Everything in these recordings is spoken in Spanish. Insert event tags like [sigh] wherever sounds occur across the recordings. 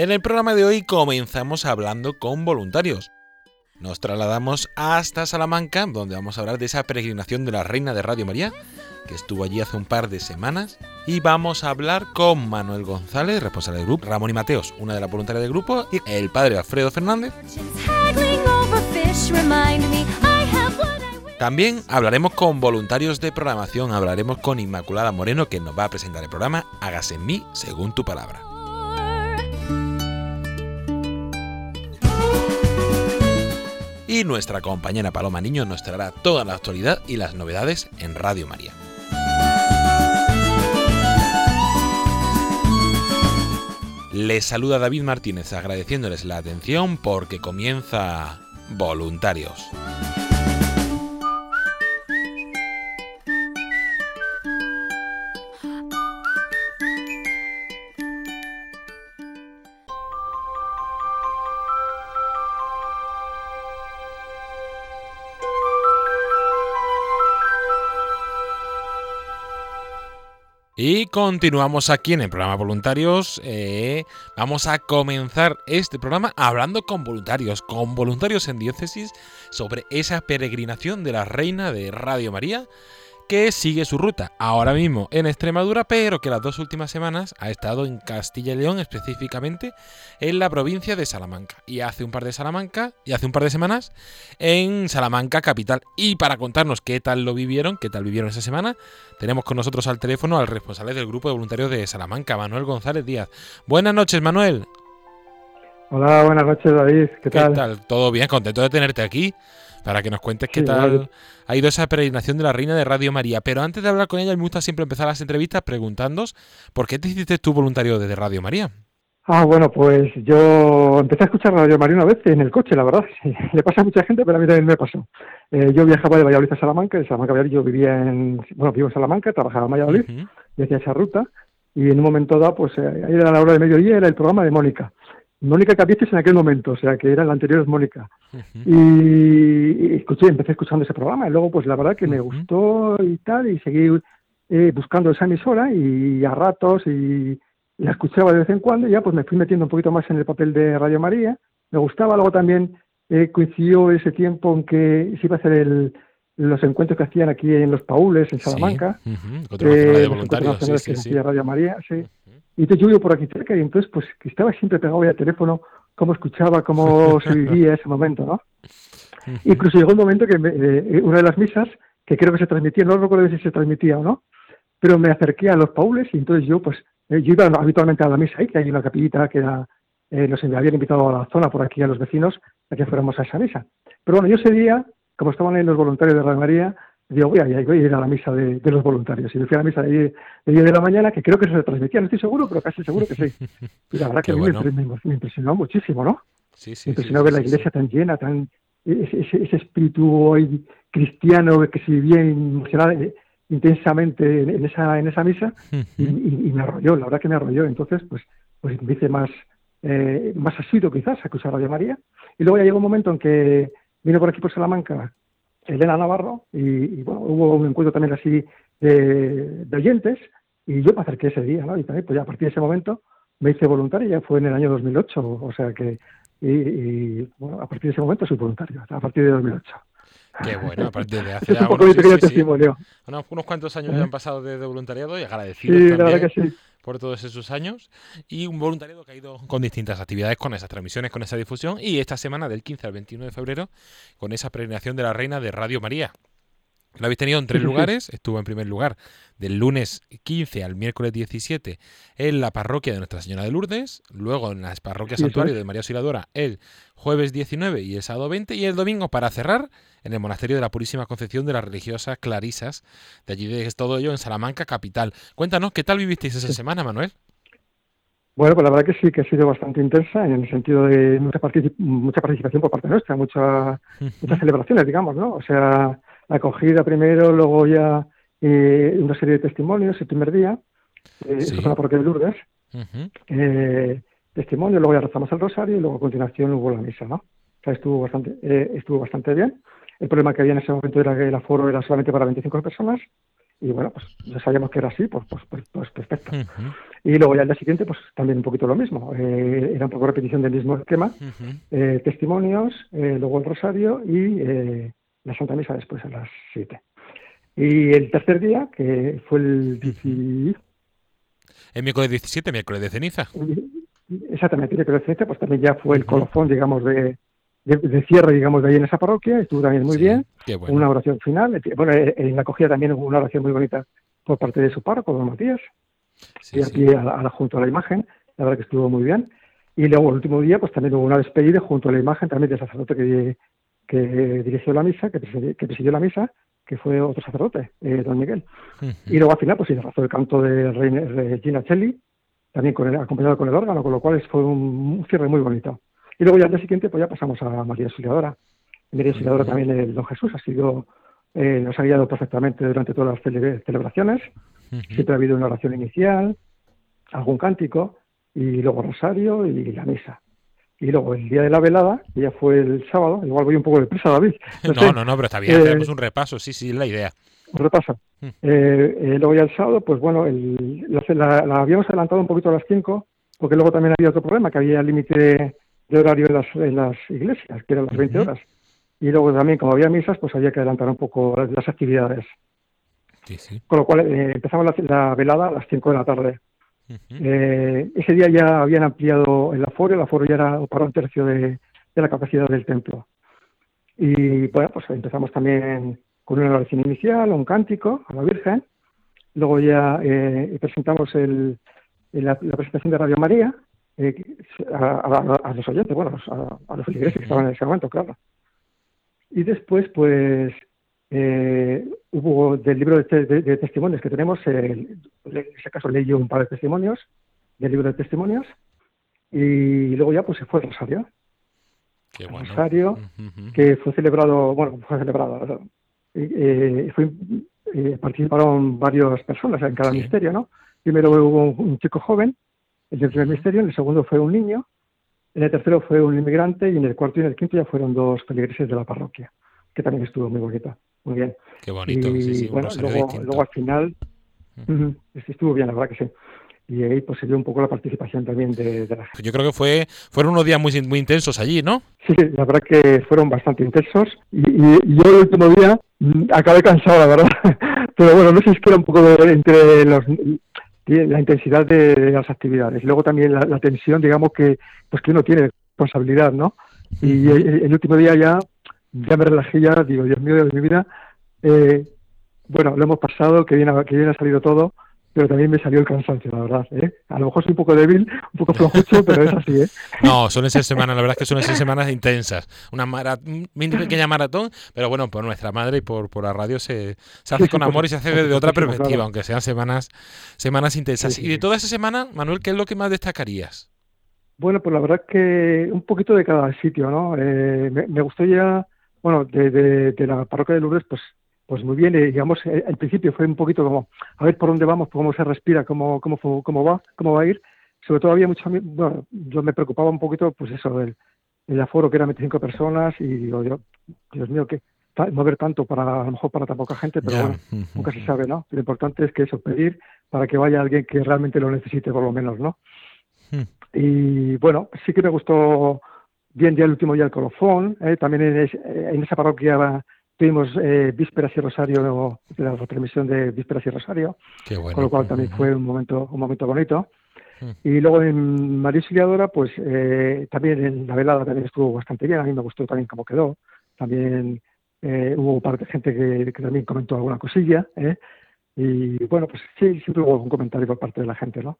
En el programa de hoy comenzamos hablando con voluntarios. Nos trasladamos hasta Salamanca, donde vamos a hablar de esa peregrinación de la Reina de Radio María, que estuvo allí hace un par de semanas. Y vamos a hablar con Manuel González, responsable del grupo, Ramón y Mateos, una de las voluntarias del grupo, y el padre Alfredo Fernández. También hablaremos con voluntarios de programación, hablaremos con Inmaculada Moreno, que nos va a presentar el programa Hágase en mí según tu palabra. Nuestra compañera Paloma Niño nos traerá toda la actualidad y las novedades en Radio María. Les saluda David Martínez agradeciéndoles la atención porque comienza Voluntarios. Continuamos aquí en el programa Voluntarios. eh, vamos a comenzar este programa hablando con voluntarios, con voluntarios en diócesis, sobre esa peregrinación de la Reina de Radio María que sigue su ruta ahora mismo en Extremadura, pero que las dos últimas semanas ha estado en Castilla y León, específicamente en la provincia de Salamanca. Y hace un par de Salamanca, y hace un par de semanas en Salamanca capital. Y para contarnos qué tal lo vivieron, qué tal vivieron esa semana, tenemos con nosotros al teléfono al responsable del grupo de voluntarios de Salamanca, Manuel González Díaz. Buenas noches, Manuel. Hola, buenas noches David, ¿qué, ¿Qué tal? tal? ¿Todo bien? Contento de tenerte aquí para que nos cuentes qué Sí, tal ha ido esa peregrinación de la Reina de Radio María. Pero antes de hablar con ella, me gusta siempre empezar las entrevistas preguntándos por qué te hiciste tú voluntario de Radio María. Ah, bueno, pues yo empecé a escuchar Radio María una vez en el coche, la verdad. [laughs] Le pasa a mucha gente, pero a mí también me pasó. Eh, yo viajaba de Valladolid a Salamanca, de Salamanca a Valladolid yo vivía en, bueno, vivo en Salamanca, trabajaba en Valladolid Ujú. y hacía esa ruta. Y en un momento dado, pues eh, ahí era la hora de mediodía, era el programa de Mónica. Mónica Capietes en aquel momento, o sea, que era el anterior es Mónica. Y, y escuché, empecé escuchando ese programa y luego pues la verdad que me gustó y tal y seguí eh, buscando esa emisora y a ratos y la escuchaba de vez en cuando y ya pues me fui metiendo un poquito más en el papel de Radio María. Me gustaba, luego también eh, coincidió ese tiempo en que se iba a hacer el, los encuentros que hacían aquí en Los Paules, en Salamanca. Sí. Ujú. Encuentro nacional de eh, voluntarios. Sí, sí, sí. Radio María, sí. Y entonces yo vivo por aquí cerca y entonces pues que estaba siempre pegado al teléfono, cómo escuchaba, cómo [laughs] se vivía ese momento, ¿no? Incluso llegó un momento que me- eh, una de las misas, que creo que se transmitía, no recuerdo si se transmitía o no, pero me acerqué a los paules y entonces yo, pues, eh, yo iba habitualmente a la misa ahí, que hay una capillita que era, eh, nos habían invitado a la zona por aquí a los vecinos a que fuéramos a esa misa. Pero bueno, yo ese día, como estaban ahí los voluntarios de Radio María, digo, voy a, voy a ir a la misa de, los voluntarios. Y me fui a la misa de, 10 de la mañana, que creo que se retransmitía, no estoy seguro, pero casi seguro que sí. [laughs] Y la verdad que me, impresionó muchísimo, ¿no? Sí, sí, me impresionó ver la iglesia tan llena, tan ese, ese espíritu cristiano que se vivía emocionado eh, intensamente en, esa en esa misa y, me arrolló, la verdad que me arrolló. Entonces, pues, pues me hice más, eh, más asiduo quizás a escuchar Radio María. Y luego ya llegó un momento en que vino por aquí por Salamanca Elena Navarro y, bueno, hubo un encuentro también así de, oyentes y yo me acerqué ese día, ¿no? Y también, pues ya a partir de ese momento me hice voluntario, ya fue en el año 2008, o sea que, y, bueno, a partir de ese momento soy voluntario, a partir de 2008. Qué bueno, a partir de hace ya, unos cuantos años ya han pasado de, voluntariado y agradecido sí, que sí. por todos esos años. Y un voluntariado que ha ido con distintas actividades, con esas transmisiones, con esa difusión. Y esta semana del 15 al 21 de febrero con esa peregrinación de la Reina de Radio María. Lo habéis tenido en tres [laughs] lugares. Estuvo en primer lugar del lunes 15 al miércoles 17 en la parroquia de Nuestra Señora de Lourdes. Luego en las parroquias Santuario de María Auxiliadora el jueves 19 y el sábado 20. Y el domingo, para cerrar, en el Monasterio de la Purísima Concepción de las Religiosas Clarisas. De allí es todo ello en Salamanca, capital. Cuéntanos, ¿qué tal vivisteis esa semana, Manuel? Bueno, pues la verdad que sí, que ha sido bastante intensa en el sentido de mucha, mucha participación por parte nuestra, muchas celebraciones, digamos, ¿no? O sea, acogida primero, luego ya eh, una serie de testimonios el primer día, eh, la parroquia de Lourdes, eh, testimonio, luego ya rezamos el rosario y luego a continuación hubo la misa, ¿no? O sea, estuvo bastante, eh, estuvo bastante bien. El problema que había en ese momento era que el aforo era solamente para 25 personas y bueno, pues ya sabíamos que era así, pues, pues, pues, pues perfecto. Y luego ya el día siguiente, pues también un poquito lo mismo. Eh, era un poco repetición del mismo esquema. eh, testimonios, eh, luego el rosario y la Santa Misa después a las 7. Y el tercer día, que fue el 10... El miércoles 17, miércoles de ceniza. Exactamente, miércoles de ceniza, pues también ya fue el colofón, digamos, de, de, cierre, digamos, de ahí en esa parroquia. Estuvo también muy bien. Una oración final. Bueno, en la acogida también hubo una oración muy bonita por parte de su párroco, don Matías. y aquí a la, junto a la imagen. La verdad que estuvo muy bien. Y luego el último día, pues también hubo una despedida junto a la imagen también del sacerdote que, que dirigió la misa, que presidió, la misa, que fue otro sacerdote, eh, don Miguel. Y luego al final, pues razón el canto de Regina Celli, también con acompañado con el órgano, con lo cual fue un, cierre muy bonito. Y luego ya al día siguiente, pues ya pasamos a María Auxiliadora. María Auxiliadora también el Don Jesús ha sido, eh, nos ha guiado perfectamente durante todas las celebraciones. Siempre ha habido una oración inicial, algún cántico, y luego rosario y la misa. Y luego el día de la velada, que ya fue el sábado, igual voy un poco de prisa, David. [laughs] No, no, no, pero está bien, eh, tenemos un repaso, sí, sí, es la idea. Un repaso. Mm. Eh, eh, luego ya el sábado, pues bueno, el, la, habíamos adelantado un poquito a las 5, porque luego también había otro problema, que había límite de, horario en las, en las iglesias, que eran las 20 horas. Y luego también, como había misas, pues había que adelantar un poco las, actividades. Sí, sí. Con lo cual empezamos la, la, velada a las 5 de la tarde. Eh, ese día ya habían ampliado el aforo, el aforo ya era para un tercio de, la capacidad del templo. Y bueno, pues empezamos también con una oración inicial, un cántico a la Virgen. Luego ya eh, presentamos el, la, presentación de Radio María eh, a, los oyentes, bueno, a, los feligreses que estaban en ese momento, claro. Y después, pues, eh, hubo del libro de, testimonios que tenemos, en ese caso leí yo un par de testimonios del libro de testimonios y luego ya pues se fue el Rosario. Qué Rosario, que fue celebrado, bueno, fue celebrado, eh, fue, eh, participaron varias personas en cada misterio, ¿no? Primero hubo un, chico joven, el del primer misterio, en el segundo fue un niño, en el tercero fue un inmigrante y en el cuarto y en el quinto ya fueron dos feligreses de la parroquia, que también estuvo muy bonita. Muy bien. Qué bonito. Y, bueno, luego, al final estuvo bien, la verdad que sí. Y ahí pues se dio un poco la participación también de, la gente. Yo creo que fue fueron unos días muy, muy intensos allí, ¿no? Sí, la verdad que fueron bastante intensos. Y, yo el último día mm, acabé cansado, la verdad. [laughs] Pero bueno, no sé si era un poco entre los la intensidad de, las actividades y luego también la, tensión, digamos que pues que uno tiene responsabilidad, ¿no? Y el último día ya ya me relajé ya, digo, Dios mío de mi vida, eh, bueno, lo hemos pasado, que bien, que bien ha salido todo, pero también me salió el cansancio, la verdad. ¿eh? A lo mejor soy un poco débil, un poco flojucho, [laughs] pero es así. ¿eh? No, suelen ser semanas, la verdad es que suelen ser semanas intensas. Una mini [laughs] pequeña maratón, pero bueno, por nuestra madre y por, por la radio se, se hace con amor y se hace desde otra perspectiva, aunque sean semanas, semanas intensas. y de toda esa semana, Manuel, ¿qué es lo que más destacarías? Bueno, pues la verdad que un poquito de cada sitio, ¿no? Eh, me, gustó ya, bueno, de, de, la parroquia de Lourdes, pues pues muy bien, eh, digamos, eh, al principio fue un poquito como, a ver por dónde vamos, cómo se respira, cómo, cómo, cómo va, cómo va a ir. Sobre todo había mucho, bueno, yo me preocupaba un poquito, pues eso, del el aforo que era 25 personas y digo, yo, Dios mío, que mover tanto para, a lo mejor para tan poca gente, pero bueno, nunca se sabe, ¿no? Lo importante es que eso, pedir para que vaya alguien que realmente lo necesite, por lo menos, ¿no? Hmm. Y bueno, sí que me gustó bien ya el último día el colofón, ¿eh? también en, en esa parroquia Tuvimos eh, Vísperas y Rosario, la retransmisión de Vísperas y Rosario, con lo cual también fue un momento, un momento bonito. Hmm. Y luego en María Auxiliadora, pues eh, también en la velada también estuvo bastante bien, a mí me gustó también cómo quedó. También eh, hubo parte de gente que, también comentó alguna cosilla, ¿eh? y bueno, pues sí, siempre hubo un comentario por parte de la gente, ¿no?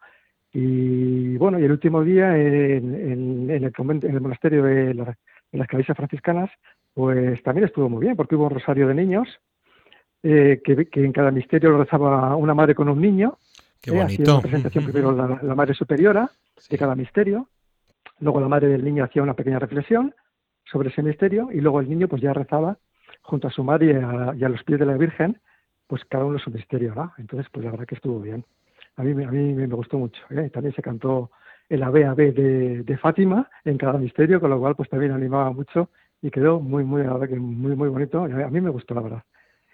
Y bueno, y el último día en, el, en el monasterio de, las cabezas franciscanas, pues también estuvo muy bien, porque hubo un rosario de niños, eh, que, en cada misterio rezaba una madre con un niño. Qué eh, bonito. una presentación primero la, madre superiora de cada misterio, luego la madre del niño hacía una pequeña reflexión sobre ese misterio y luego el niño pues ya rezaba junto a su madre y a, los pies de la Virgen, pues cada uno su misterio, ¿no? Entonces, pues la verdad que estuvo bien. A mí, a mí me gustó mucho. ¿eh? También se cantó el Ave Ave de, de Fátima en cada misterio, con lo cual pues también animaba mucho y quedó muy, muy, muy, muy bonito. A mí me gustó, la verdad.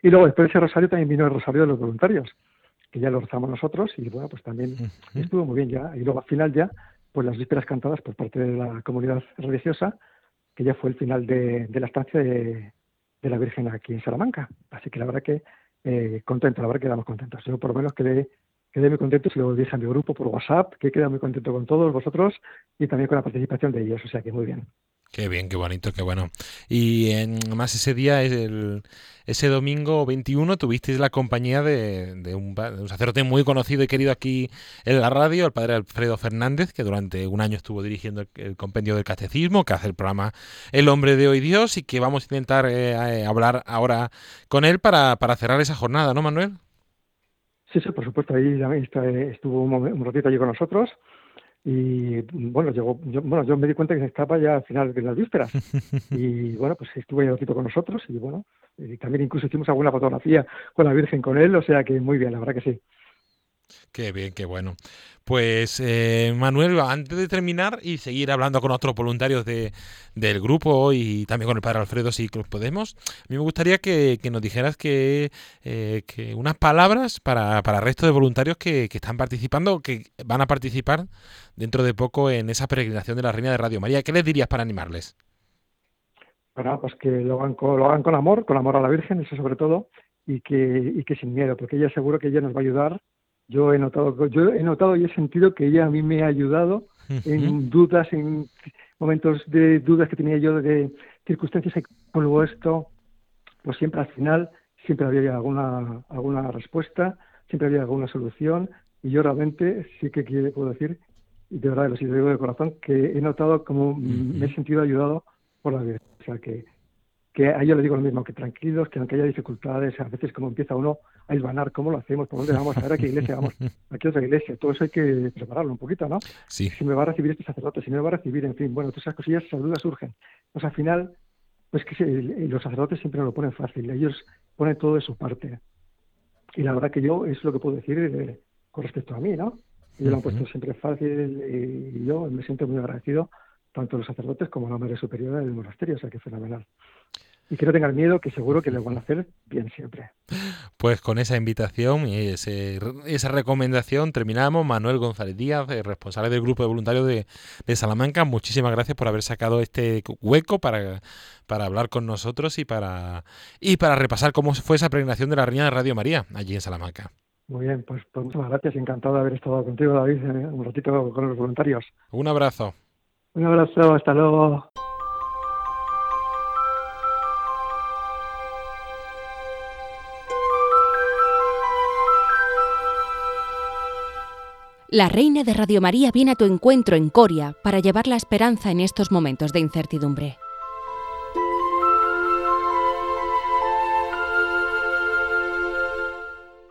Y luego después de ese rosario también vino el rosario de los voluntarios, que ya lo rezamos nosotros y bueno, pues también estuvo muy bien ya. Y luego al final ya, pues las vísperas cantadas por parte de la comunidad religiosa, que ya fue el final de, la estancia de, la Virgen aquí en Salamanca. Así que la verdad que eh, contento, la verdad que quedamos contentos. Yo por lo menos quedé, quedé muy contento y lo dije a mi grupo por WhatsApp, que queda muy contento con todos vosotros y también con la participación de ellos. O sea que muy bien. Qué bien, qué bonito, qué bueno. Y en, más ese día, el, ese domingo 21, tuvisteis la compañía de, un, sacerdote muy conocido y querido aquí en la radio, el padre Alfredo Fernández, que durante un año estuvo dirigiendo el, compendio del catecismo, que hace el programa El hombre de hoy Dios, y que vamos a intentar eh, eh, hablar ahora con él para, para cerrar esa jornada, ¿no, Manuel? Sí, sí, por supuesto, ahí estuvo un, ratito allí con nosotros y bueno, llegó, yo, bueno, yo me di cuenta que se estaba ya al final de las vísperas. [laughs] Y bueno, pues estuvo ahí un ratito con nosotros y bueno, y también incluso hicimos alguna fotografía con la Virgen con él, o sea que muy bien, la verdad que sí. Qué bien, qué bueno. Pues eh, Manuel, antes de terminar y seguir hablando con otros voluntarios de, del grupo y también con el padre Alfredo, si podemos, a mí me gustaría que, nos dijeras que, eh, que, unas palabras para, para el resto de voluntarios que, que están participando, que van a participar dentro de poco en esa peregrinación de la Reina de Radio María. ¿Qué les dirías para animarles? Bueno, pues que lo hagan con, lo hagan con amor, con amor a la Virgen, eso sobre todo, y que, y que sin miedo, porque ella seguro que ella nos va a ayudar yo he notado, yo he notado y he sentido que ella a mí me ha ayudado en dudas, en momentos de dudas que tenía yo de circunstancias que luego esto, pues siempre al final siempre había alguna alguna respuesta, siempre había alguna solución y yo realmente sí que puedo decir y de verdad lo digo de corazón que he notado como me he sentido ayudado por la vida, o sea que que a ellos les digo lo mismo, que tranquilos, que aunque haya dificultades, a veces como empieza uno a hilvanar, ¿cómo lo hacemos? ¿Por dónde vamos? A ver a qué iglesia vamos. ¿A qué otra iglesia? Todo eso hay que prepararlo un poquito, ¿no? Sí. Si me va a recibir este sacerdote, si me va a recibir, en fin, bueno, todas esas cosillas, esas dudas surgen. Pues al final, pues que los sacerdotes siempre lo ponen fácil, ellos ponen todo de su parte. Y la verdad que yo, es lo que puedo decir eh, con respecto a mí, ¿no? Ellos lo han puesto siempre fácil y yo me siento muy agradecido tanto los sacerdotes como la madre superiora del monasterio, o sea que fenomenal y que no tengan miedo, que seguro que lo van a hacer bien siempre. Pues con esa invitación y esa recomendación terminamos. Manuel González Díaz, responsable del grupo de voluntarios de, Salamanca, muchísimas gracias por haber sacado este hueco para, para hablar con nosotros y para, y para repasar cómo fue esa peregrinación de la Reina de Radio María allí en Salamanca. Muy bien, pues, pues muchas gracias. Encantado de haber estado contigo, David, un ratito con los voluntarios. Un abrazo. Un abrazo, hasta luego. La Reina de Radio María viene a tu encuentro en Coria para llevar la esperanza en estos momentos de incertidumbre.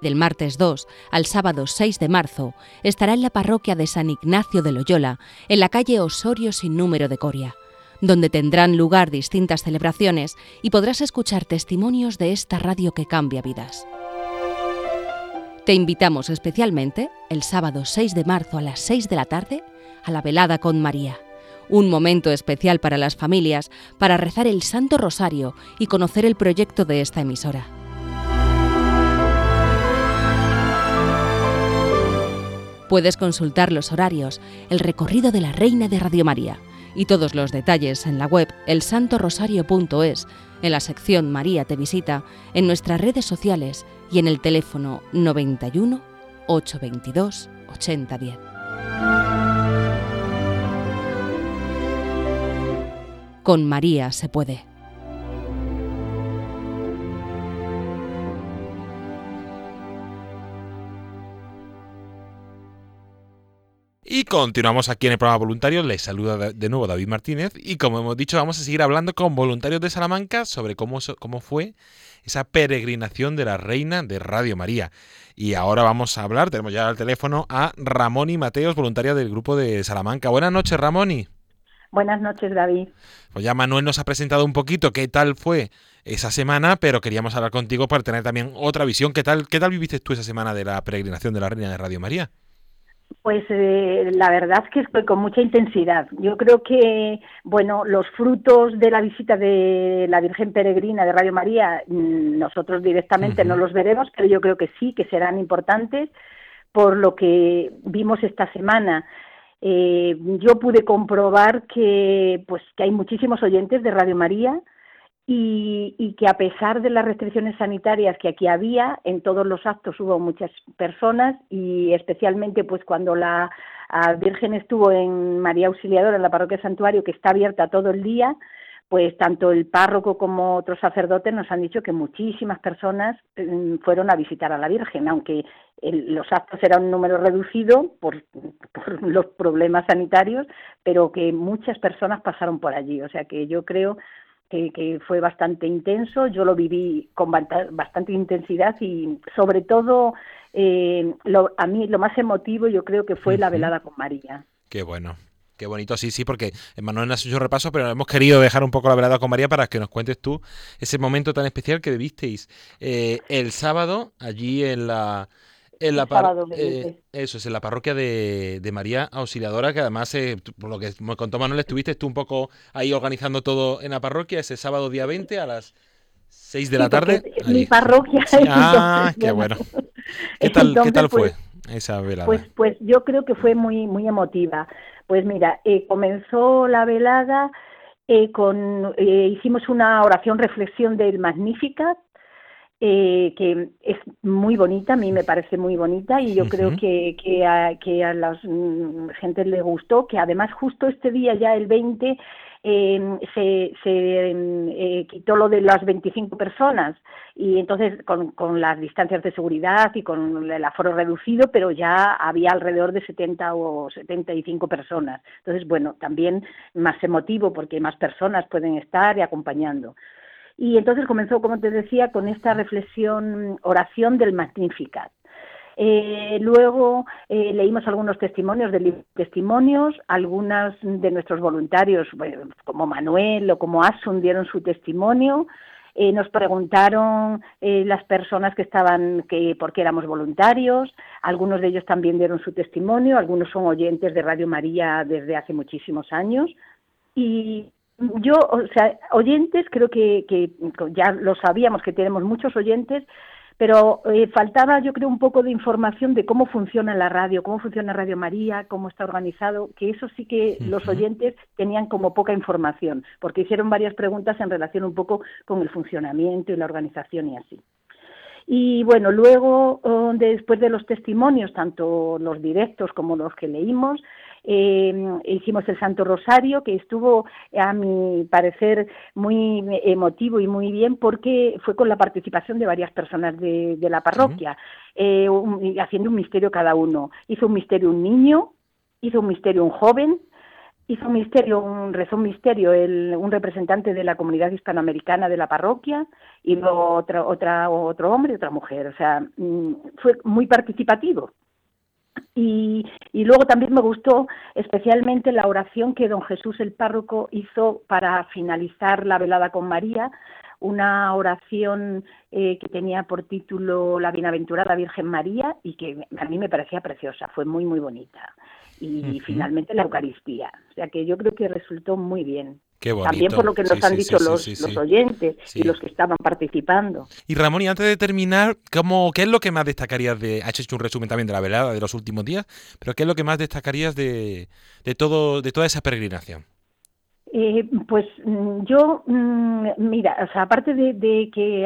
Del martes 2 al sábado 6 de marzo estará en la parroquia de San Ignacio de Loyola, en la calle Osorio sin número de Coria, donde tendrán lugar distintas celebraciones y podrás escuchar testimonios de esta radio que cambia vidas. Te invitamos especialmente el sábado 6 de marzo a las 6 de la tarde a la velada con María. Un momento especial para las familias para rezar el Santo Rosario y conocer el proyecto de esta emisora. Puedes consultar los horarios, el recorrido de la Reina de Radio María y todos los detalles en la web elsantorosario.es, en la sección María te visita, en nuestras redes sociales y en el teléfono 91 822 8010. Con María se puede. Y continuamos aquí en el programa voluntario. Les saluda de nuevo David Martínez. Y como hemos dicho, vamos a seguir hablando con voluntarios de Salamanca sobre cómo, cómo fue esa peregrinación de la Reina de Radio María. Y ahora vamos a hablar, tenemos ya al teléfono a Ramoni Mateos, voluntaria del grupo de Salamanca. Buenas noches, Ramoni. Buenas noches, David. Pues ya Manuel nos ha presentado un poquito qué tal fue esa semana, pero queríamos hablar contigo para tener también otra visión. ¿Qué tal, qué tal viviste tú esa semana de la peregrinación de la Reina de Radio María? Pues eh, la verdad es que fue con mucha intensidad. Yo creo que, bueno, los frutos de la visita de la Virgen Peregrina de Radio María, mm, nosotros directamente no los veremos, pero yo creo que sí, que serán importantes por lo que vimos esta semana. Eh, yo pude comprobar que, pues, que hay muchísimos oyentes de Radio María, y, que a pesar de las restricciones sanitarias que aquí había, en todos los actos hubo muchas personas y especialmente pues cuando la Virgen estuvo en María Auxiliadora, en la parroquia Santuario, que está abierta todo el día, pues tanto el párroco como otros sacerdotes nos han dicho que muchísimas personas mm, fueron a visitar a la Virgen, aunque los actos eran un número reducido por, por, los problemas sanitarios, pero que muchas personas pasaron por allí. O sea que yo creo que, fue bastante intenso, yo lo viví con bastante intensidad y sobre todo eh, a mí lo más emotivo yo creo que fue la velada con María. Qué bueno. Qué bonito, sí, sí, porque Manuel nos ha hecho un repaso, pero hemos querido dejar un poco la velada con María para que nos cuentes tú ese momento tan especial que vivisteis eh, el sábado allí en la, en la eh, eso es, en la parroquia de, María Auxiliadora, que además, eh, por lo que me contó Manuel, estuviste tú un poco ahí organizando todo en la parroquia ese sábado día 20 a las 6 de la tarde. mi parroquia. [laughs] ah, qué bueno. [laughs] ¿Qué tal, ¿qué tal fue pues, esa velada? Pues, pues yo creo que fue muy, muy emotiva. Pues mira, eh, comenzó la velada con, hicimos una oración reflexión del Magnificat, eh, que es muy bonita, a mí me parece muy bonita y yo creo que, que, a, que a la mm, gente le gustó, que además justo este día, ya el 20, eh, se, se em, eh, quitó lo de las 25 personas y entonces con, con, las distancias de seguridad y con el aforo reducido, pero ya había alrededor de 70 o 75 personas. Entonces, bueno, también más emotivo porque más personas pueden estar y acompañando. Y entonces comenzó, como te decía, con esta reflexión, oración del Magnificat. Eh, luego eh, leímos algunos testimonios de testimonios, algunas de nuestros voluntarios, como Manuel o como Asun, dieron su testimonio. Eh, nos preguntaron las personas que estaban que por qué éramos voluntarios, algunos de ellos también dieron su testimonio, algunos son oyentes de Radio María desde hace muchísimos años y yo, o sea, oyentes, creo que, que ya lo sabíamos que tenemos muchos oyentes, pero eh, faltaba yo creo un poco de información de cómo funciona la radio, cómo funciona Radio María, cómo está organizado, que eso sí que los oyentes tenían como poca información, porque hicieron varias preguntas en relación un poco con el funcionamiento y la organización y así. Y bueno, luego, oh, después de los testimonios, tanto los directos como los que leímos, eh, hicimos el Santo Rosario, que estuvo, a mi parecer, muy emotivo y muy bien porque fue con la participación de varias personas de, la parroquia, eh, haciendo un misterio cada uno. Hizo un misterio un niño, hizo un misterio un joven, hizo un misterio, un, rezó un misterio el, un representante de la comunidad hispanoamericana de la parroquia y luego otra, otra, otro hombre y otra mujer. O sea, mm, fue muy participativo. Y, y, luego también me gustó especialmente la oración que don Jesús el párroco hizo para finalizar la velada con María, una oración eh, que tenía por título La Bienaventurada Virgen María y que a mí me parecía preciosa, fue muy, muy bonita y finalmente la Eucaristía. O sea que yo creo que resultó muy bien. También por lo que nos han dicho los, los, oyentes y los que estaban participando. Y Ramón, y antes de terminar, ¿cómo, ¿qué es lo que más destacarías de... Has hecho un resumen también de la velada de los últimos días, pero ¿qué es lo que más destacarías de, de, todo, de toda esa peregrinación? Eh, pues mm, yo, mm, mira, o sea, aparte de, que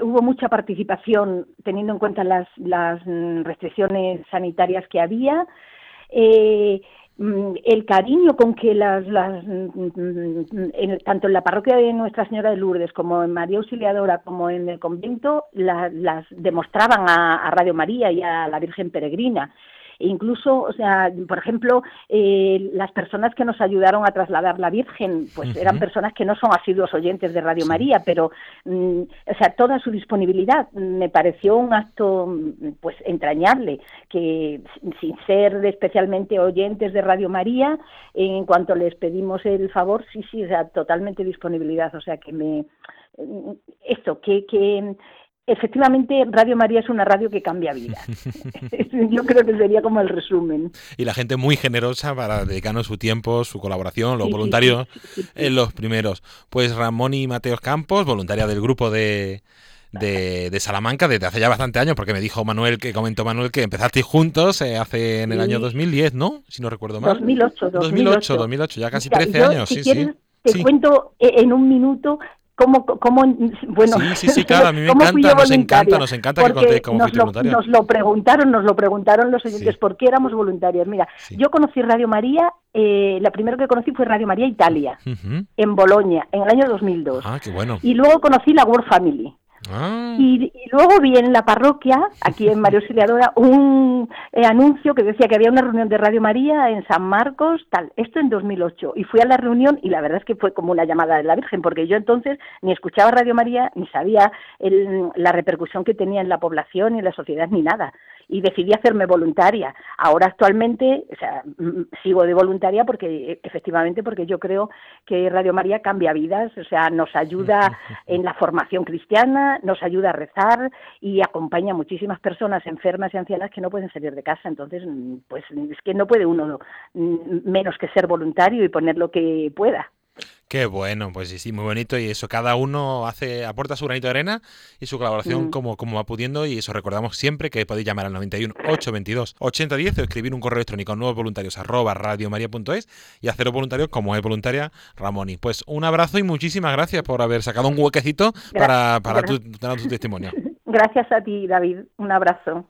hubo mucha participación teniendo en cuenta las, las mm, restricciones sanitarias que había, eh, el cariño con que las, las tanto en la parroquia de Nuestra Señora de Lourdes como en María Auxiliadora como en el convento las demostraban a Radio María y a la Virgen Peregrina incluso, o sea, por ejemplo, eh, las personas que nos ayudaron a trasladar la Virgen, pues eran personas que no son asiduos oyentes de Radio María, pero, mm, o sea, toda su disponibilidad me pareció un acto, pues, entrañable, que sin ser especialmente oyentes de Radio María, en cuanto les pedimos el favor, sí, sí, o sea, totalmente disponibilidad, o sea, que me esto, que, que efectivamente Radio María es una radio que cambia vidas. [laughs] [laughs] Yo creo que sería como el resumen. Y la gente muy generosa para dedicarnos su tiempo, su colaboración, los voluntarios en los primeros. Pues Ramón y Mateos Campos, voluntaria del grupo de, de, Salamanca desde hace ya bastante años, porque me dijo Manuel, que comentó Manuel que empezasteis juntos eh, hace en el año 2010, ¿no? Si no recuerdo mal. 2008, 2008. 2008, ya casi 13 años, sí, sí. Te cuento e, en un minuto cómo, cómo bueno, sí, sí, sí, claro, a mí me [laughs] encanta, nos encanta, nos encanta que contéis como nos lo, nos lo preguntaron, nos lo preguntaron los oyentes, ¿por qué éramos voluntarios? Mira, yo conocí Radio María, eh, la primera que conocí fue Radio María Italia, en Bolonia, en el año 2002. Ah, qué bueno. Y luego conocí la World Family. Ah. Y, luego vi en la parroquia, aquí en María Auxiliadora, [laughs] un eh, anuncio que decía que había una reunión de Radio María en San Marcos, tal, esto en 2008. Y fui a la reunión y la verdad es que fue como una llamada de la Virgen, porque yo entonces ni escuchaba Radio María, ni sabía la repercusión que tenía en la población y en la sociedad, ni nada y decidí hacerme voluntaria. Ahora actualmente, o sea, sigo de voluntaria porque efectivamente porque yo creo que Radio María cambia vidas, o sea, nos ayuda en la formación cristiana, nos ayuda a rezar y acompaña a muchísimas personas enfermas y ancianas que no pueden salir de casa. Entonces, pues es que no puede uno menos que ser voluntario y poner lo que pueda. Qué bueno, pues sí, sí, muy bonito y eso, cada uno hace, aporta su granito de arena y su colaboración mm. como, como va pudiendo y eso recordamos siempre que podéis llamar al 91 822 8010 o escribir un correo electrónico a nuevos voluntarios arroba radiomaria.es y haceros voluntarios como es voluntaria Ramoni. Pues un abrazo y muchísimas gracias por haber sacado un huequecito para, para tu, tu testimonio. [laughs] Gracias a ti, David. Un abrazo.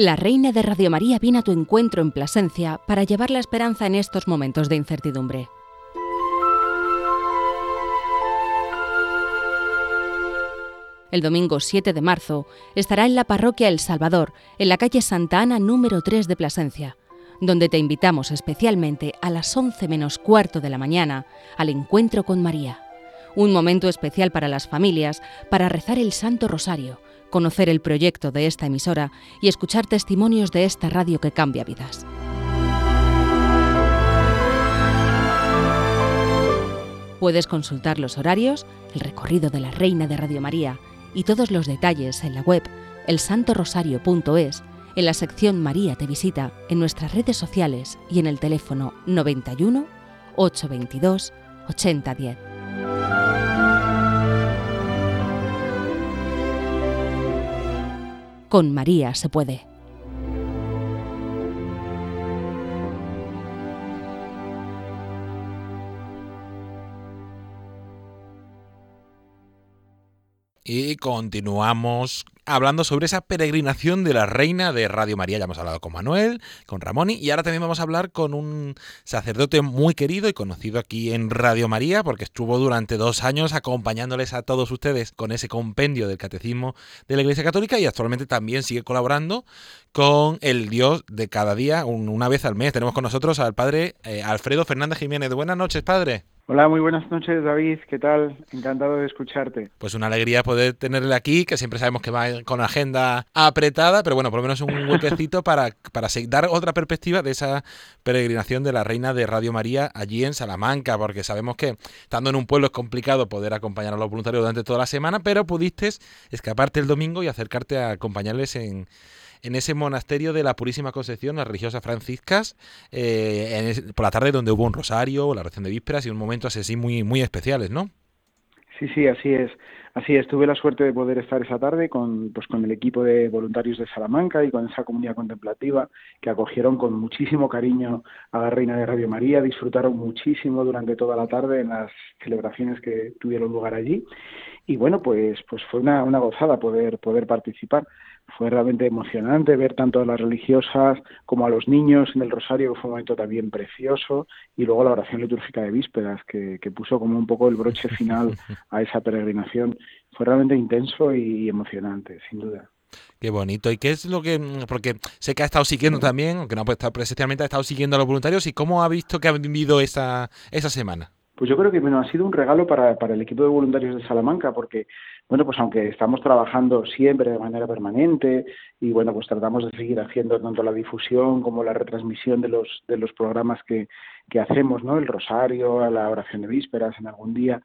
La Reina de Radio María viene a tu encuentro en Plasencia para llevar la esperanza en estos momentos de incertidumbre. El domingo 7 de marzo estará en la parroquia El Salvador, en la calle Santa Ana número 3 de Plasencia, donde te invitamos especialmente a las 11 menos cuarto de la mañana al encuentro con María. Un momento especial para las familias para rezar el Santo Rosario conocer el proyecto de esta emisora y escuchar testimonios de esta radio que cambia vidas. Puedes consultar los horarios, el recorrido de la Reina de Radio María y todos los detalles en la web elsantorosario.es, en la sección María te visita, en nuestras redes sociales y en el teléfono 91 822 8010. Con María se puede. Y continuamos hablando sobre esa peregrinación de la reina de Radio María. Ya hemos hablado con Manuel, con Ramón y ahora también vamos a hablar con un sacerdote muy querido y conocido aquí en Radio María porque estuvo durante dos años acompañándoles a todos ustedes con ese compendio del catecismo de la Iglesia Católica y actualmente también sigue colaborando con el Dios de cada día, una vez al mes. Tenemos con nosotros al padre eh, Alfredo Fernández Jiménez. Buenas noches, padre. Hola, muy buenas noches David, ¿qué tal? Encantado de escucharte. Pues una alegría poder tenerle aquí, que siempre sabemos que va con agenda apretada, pero bueno, por lo menos un huequecito para, para dar otra perspectiva de esa peregrinación de la Reina de Radio María allí en Salamanca, porque sabemos que estando en un pueblo es complicado poder acompañar a los voluntarios durante toda la semana, pero pudiste escaparte el domingo y acercarte a acompañarles en en ese monasterio de la Purísima Concepción, las religiosas franciscas, eh, por la tarde donde hubo un rosario, la oración de vísperas y un momento así muy, muy especiales, ¿no? Sí, sí, así es. Así es, tuve la suerte de poder estar esa tarde con, pues, con el equipo de voluntarios de Salamanca y con esa comunidad contemplativa que acogieron con muchísimo cariño a la Reina de Radio María, disfrutaron muchísimo durante toda la tarde en las celebraciones que tuvieron lugar allí y bueno, pues, pues fue una, una gozada poder, poder participar fue realmente emocionante ver tanto a las religiosas como a los niños en el rosario, que fue un momento también precioso, y luego la oración litúrgica de vísperas, que, puso como un poco el broche [laughs] final a esa peregrinación. Fue realmente intenso y emocionante, sin duda. Qué bonito. ¿Y qué es lo que.? Porque sé que ha estado siguiendo también, aunque no ha estado presencialmente, ha estado siguiendo a los voluntarios. ¿Y cómo ha visto que ha vivido esa, esa semana? Pues yo creo que bueno, ha sido un regalo para, para el equipo de voluntarios de Salamanca, porque bueno, pues aunque estamos trabajando siempre de manera permanente y bueno, pues tratamos de seguir haciendo tanto la difusión como la retransmisión de los, de los programas que, que hacemos, ¿no? El rosario, la oración de vísperas en algún día.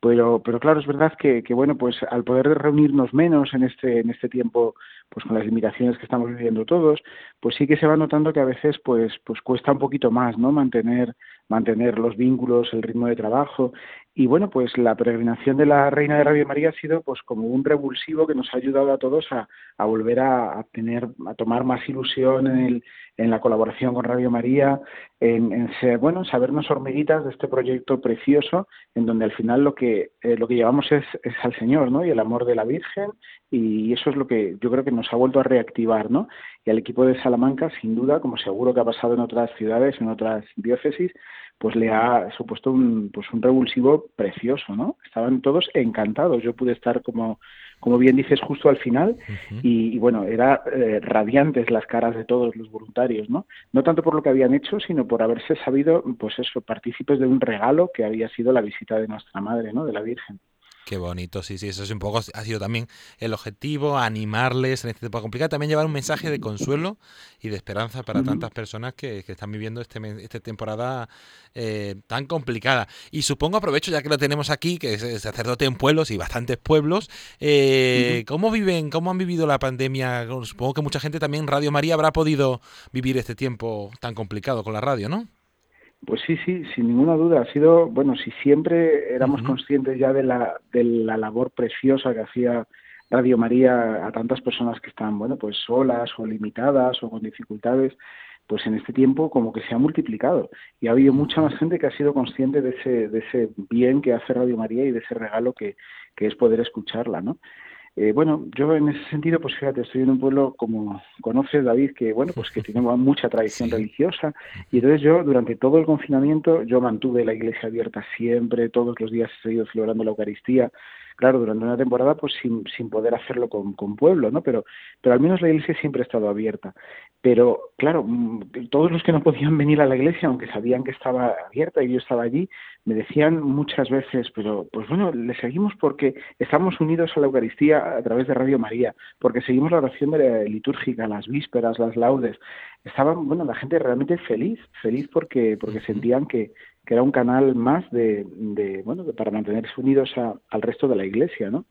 Pero, pero claro, es verdad que, que, bueno, pues al poder reunirnos menos en este, en este tiempo, pues con las limitaciones que estamos viviendo todos, pues sí que se va notando que a veces pues, pues cuesta un poquito más, ¿no? Mantener, mantener los vínculos, el ritmo de trabajo y bueno, pues la peregrinación de la Reina de Radio María ha sido pues como un revulsivo que nos ha ayudado a todos a, volver a, tener, a tomar más ilusión en, el, en la colaboración con Radio María, en, en ser, bueno, sabernos hormiguitas de este proyecto precioso, en donde al final lo que, eh, lo que llevamos es, es al Señor, ¿no? Y el amor de la Virgen, y eso es lo que yo creo que nos ha vuelto a reactivar, ¿no? Y al equipo de Salamanca, sin duda, como seguro que ha pasado en otras ciudades, en otras diócesis, pues le ha supuesto un, pues un revulsivo precioso, ¿no? Estaban todos encantados. Yo pude estar como, como bien dices, justo al final y, bueno, era eh, radiantes las caras de todos los voluntarios, ¿no? No tanto por lo que habían hecho, sino por haberse sabido, pues eso, partícipes de un regalo que había sido la visita de nuestra madre, ¿no? De la Virgen. Qué bonito, sí, sí, eso es un poco, ha sido también el objetivo, animarles en este tiempo complicado, también llevar un mensaje de consuelo y de esperanza para tantas personas que, están viviendo este, esta temporada eh, tan complicada. Y supongo, aprovecho ya que lo tenemos aquí, que es sacerdote en pueblos y bastantes pueblos, eh, ¿cómo viven, cómo han vivido la pandemia? Supongo que mucha gente también, Radio María, habrá podido vivir este tiempo tan complicado con la radio, ¿no? Pues sí, sí, sin ninguna duda. Ha sido, bueno, si siempre éramos conscientes ya de la, de la labor preciosa que hacía Radio María a tantas personas que están, bueno, pues solas o limitadas o con dificultades, pues en este tiempo como que se ha multiplicado y ha habido mucha más gente que ha sido consciente de ese, de ese bien que hace Radio María y de ese regalo que, que es poder escucharla, ¿no? Eh, bueno, yo en ese sentido, pues fíjate, estoy en un pueblo, como conoces David, que bueno, pues que tiene [laughs] mucha tradición religiosa, y entonces yo durante todo el confinamiento, yo mantuve la iglesia abierta siempre, todos los días he seguido celebrando la Eucaristía, claro, durante una temporada pues sin, sin poder hacerlo con, con pueblo, ¿no? Pero, pero al menos la iglesia siempre ha estado abierta. Pero claro, mm, todos los que no podían venir a la iglesia, aunque sabían que estaba abierta y yo estaba allí, me decían muchas veces, pero pues bueno, le seguimos porque estamos unidos a la Eucaristía a través de Radio María, porque seguimos la oración litúrgica, las vísperas, las laudes. Estaban, bueno, la gente realmente feliz, feliz porque, porque sentían que, que era un canal más de, de bueno, para mantenerse unidos al resto de la iglesia, ¿no?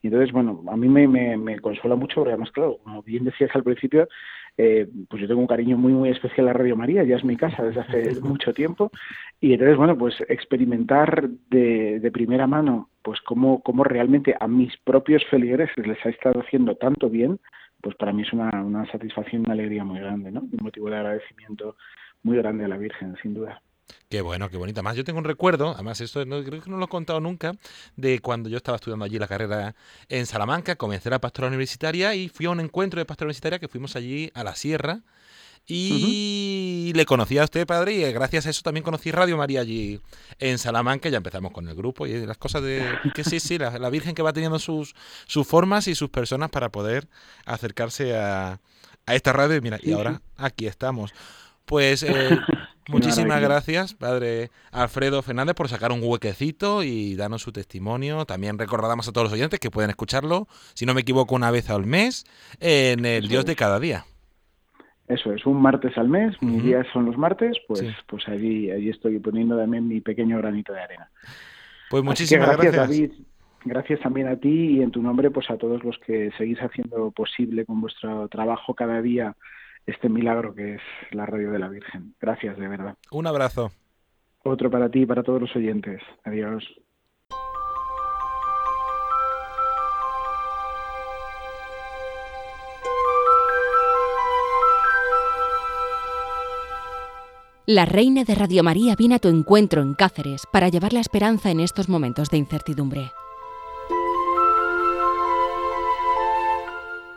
Y entonces, bueno, a mí me, me, consuela mucho, porque además, claro, como bien decías al principio, eh, pues yo tengo un cariño muy, muy especial a Radio María, ya es mi casa desde hace [laughs] mucho tiempo, y entonces, bueno, pues experimentar de, de primera mano, pues cómo, cómo realmente a mis propios feligreses les ha estado haciendo tanto bien, pues para mí es una, una satisfacción, una alegría muy grande, ¿no? Un motivo de agradecimiento muy grande a la Virgen, sin duda. Qué bueno, qué bonita. Más yo tengo un recuerdo, además esto no, creo que no lo he contado nunca, de cuando yo estaba estudiando allí la carrera en Salamanca, comencé la pastora universitaria y fui a un encuentro de pastora universitaria que fuimos allí a la sierra y le conocí a usted, padre, y gracias a eso también conocí Radio María allí en Salamanca. Ya empezamos con el grupo y las cosas de. Que sí, sí, la, Virgen que va teniendo sus, sus formas y sus personas para poder acercarse a, a esta radio. Y mira, y ahora aquí estamos. Pues eh, [laughs] muchísimas gracias, padre Alfredo Fernández, por sacar un huequecito y darnos su testimonio. También recordamos a todos los oyentes que pueden escucharlo, si no me equivoco, una vez al mes en el Dios de cada día. Eso es, un martes al mes, mis días son los martes, pues, pues allí, allí estoy poniendo también mi pequeño granito de arena. Pues muchísimas gracias, David. Gracias también a ti y en tu nombre, pues a todos los que seguís haciendo posible con vuestro trabajo cada día este milagro que es la radio de la Virgen. Gracias, de verdad. Un abrazo. Otro para ti y para todos los oyentes. Adiós. La reina de Radio María viene a tu encuentro en Cáceres para llevar la esperanza en estos momentos de incertidumbre.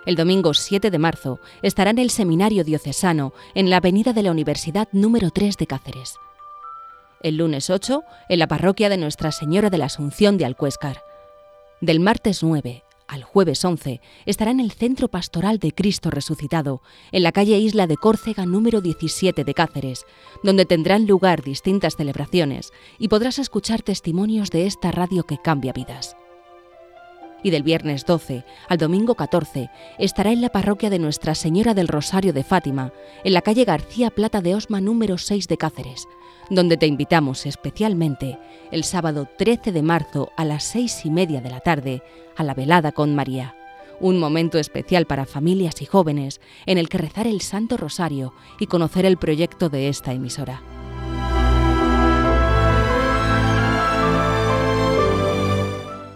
El domingo 7 de marzo estará en el Seminario Diocesano en la Avenida de la Universidad número 3 de Cáceres. El lunes 8 en la parroquia de Nuestra Señora de la Asunción de Alcuéscar. Del martes 9 al jueves 11 estará en el Centro Pastoral de Cristo Resucitado, en la calle Isla de Córcega número 17 de Cáceres, donde tendrán lugar distintas celebraciones y podrás escuchar testimonios de esta radio que cambia vidas. Y del viernes 12 al domingo 14 estará en la parroquia de Nuestra Señora del Rosario de Fátima, en la calle García Plata de Osma número 6 de Cáceres, donde te invitamos especialmente el sábado 13 de marzo a las seis y media de la tarde a la velada con María. Un momento especial para familias y jóvenes en el que rezar el Santo Rosario y conocer el proyecto de esta emisora.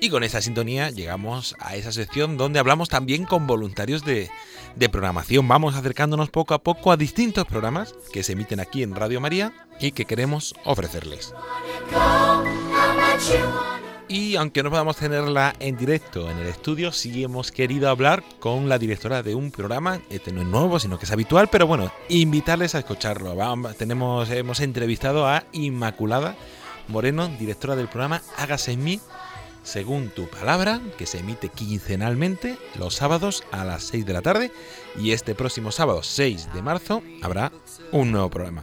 Y con esa sintonía llegamos a esa sección donde hablamos también con voluntarios de, de, programación. Vamos acercándonos poco a poco a distintos programas que se emiten aquí en Radio María y que queremos ofrecerles. Y aunque no podamos tenerla en directo en el estudio, sí hemos querido hablar con la directora de un programa, este no es nuevo, sino que es habitual, pero bueno, invitarles a escucharlo. tenemos, hemos entrevistado a Inmaculada Moreno, directora del programa Hágase en mí, según tu palabra, que se emite quincenalmente los sábados a las 6 de la tarde y este próximo sábado 6 de marzo habrá un nuevo programa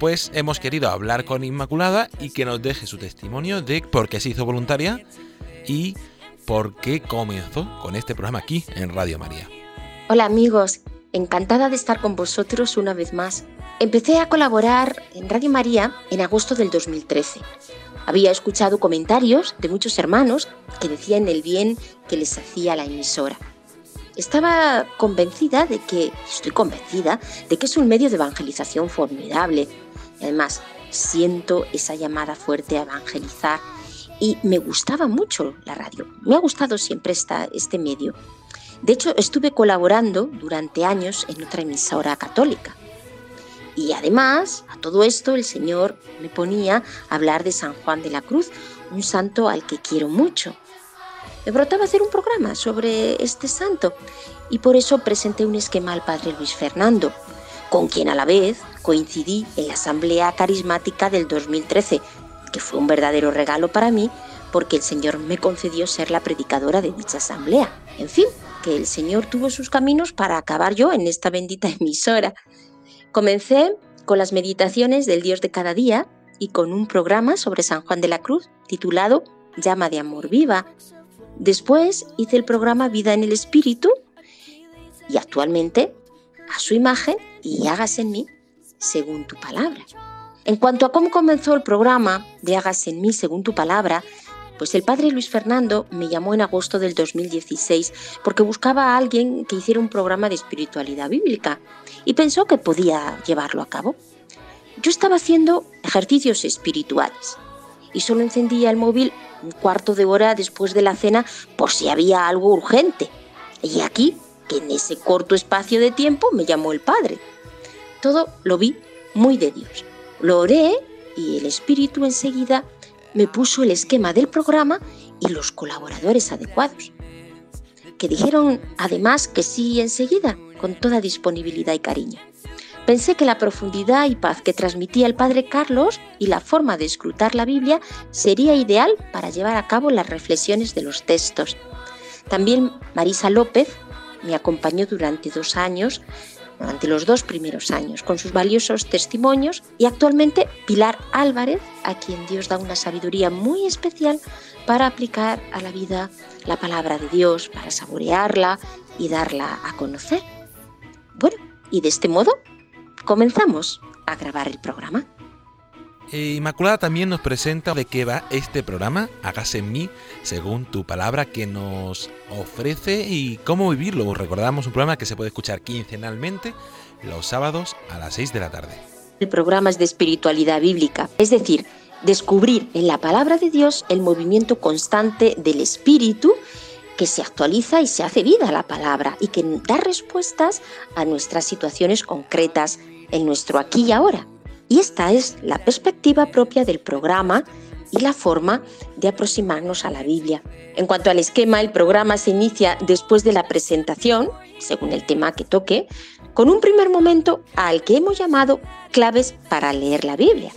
pues hemos querido hablar con Inmaculada y que nos deje su testimonio de por qué se hizo voluntaria y por qué comenzó con este programa aquí en Radio María. Hola amigos, encantada de estar con vosotros una vez más. Empecé a colaborar en Radio María en agosto del 2013. Había escuchado comentarios de muchos hermanos que decían el bien que les hacía la emisora. Estaba convencida de que, estoy convencida, de que es un medio de evangelización formidable, Además, siento esa llamada fuerte a evangelizar y me gustaba mucho la radio. Me ha gustado siempre esta, este medio. De hecho, estuve colaborando durante años en otra emisora católica. Y además, a todo esto, el Señor me ponía a hablar de San Juan de la Cruz, un santo al que quiero mucho. Me brotaba hacer un programa sobre este santo y por eso presenté un esquema al padre Luis Fernando, con quien a la vez coincidí en la Asamblea Carismática del 2013, que fue un verdadero regalo para mí porque el Señor me concedió ser la predicadora de dicha asamblea. En fin, que el Señor tuvo sus caminos para acabar yo en esta bendita [laughs] emisora. Comencé con las meditaciones del Dios de cada día y con un programa sobre San Juan de la Cruz titulado Llama de Amor Viva. Después hice el programa Vida en el Espíritu y actualmente a su imagen y hágase en mí según tu palabra. En cuanto a cómo comenzó el programa de Hágase en mí según tu palabra, pues el padre Luis Fernando me llamó en agosto del 2016 porque buscaba a alguien que hiciera un programa de espiritualidad bíblica y pensó que podía llevarlo a cabo. Yo estaba haciendo ejercicios espirituales y solo encendía el móvil un cuarto de hora después de la cena por si había algo urgente. Y aquí, que en ese corto espacio de tiempo me llamó el Padre. Todo lo vi muy de Dios. Lo oré y el Espíritu enseguida me puso el esquema del programa y los colaboradores adecuados, que dijeron además que sí enseguida, con toda disponibilidad y cariño. Pensé que la profundidad y paz que transmitía el padre Carlos y la forma de escrutar la Biblia sería ideal para llevar a cabo las reflexiones de los textos. También Marisa López me acompañó durante dos años, durante los dos primeros años, con sus valiosos testimonios y actualmente Pilar Álvarez, a quien Dios da una sabiduría muy especial para aplicar a la vida la palabra de Dios, para saborearla y darla a conocer. Bueno, y de este modo comenzamos a grabar el programa. E Inmaculada también nos presenta de qué va este programa, Hágase en mí, según tu palabra que nos ofrece y cómo vivirlo. Recordamos un programa que se puede escuchar quincenalmente los sábados a las 6 de la tarde. El programa es de espiritualidad bíblica, es decir, descubrir en la palabra de Dios el movimiento constante del espíritu que se actualiza y se hace vida a la palabra y que da respuestas a nuestras situaciones concretas en nuestro aquí y ahora. Y esta es la perspectiva propia del programa y la forma de aproximarnos a la Biblia. En cuanto al esquema, el programa se inicia después de la presentación, según el tema que toque, con un primer momento al que hemos llamado claves para leer la Biblia.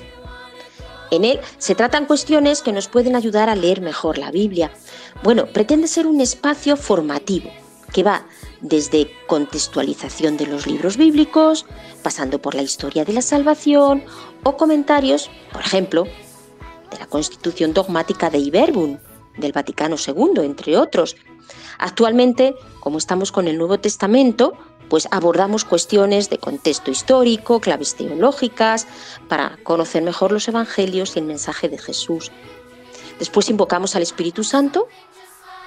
En él se tratan cuestiones que nos pueden ayudar a leer mejor la Biblia. Bueno, pretende ser un espacio formativo que va desde contextualización de los libros bíblicos, pasando por la historia de la salvación o comentarios, por ejemplo, de la Constitución dogmática de Iberbun, del Vaticano II, entre otros. Actualmente, como estamos con el Nuevo Testamento, pues abordamos cuestiones de contexto histórico, claves teológicas, para conocer mejor los evangelios y el mensaje de Jesús. Después invocamos al Espíritu Santo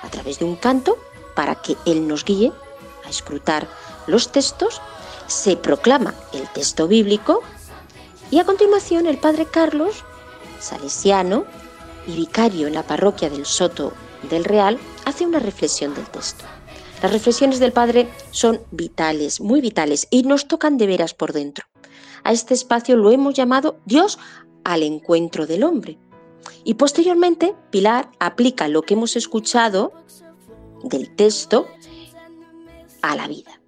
a través de un canto para que Él nos guíe a escrutar los textos, se proclama el texto bíblico y a continuación el Padre Carlos, salesiano y vicario en la parroquia del Soto del Real, hace una reflexión del texto. Las reflexiones del Padre son vitales, muy vitales, y nos tocan de veras por dentro. A este espacio lo hemos llamado Dios al encuentro del hombre. Y posteriormente, Pilar aplica lo que hemos escuchado del texto a la vida.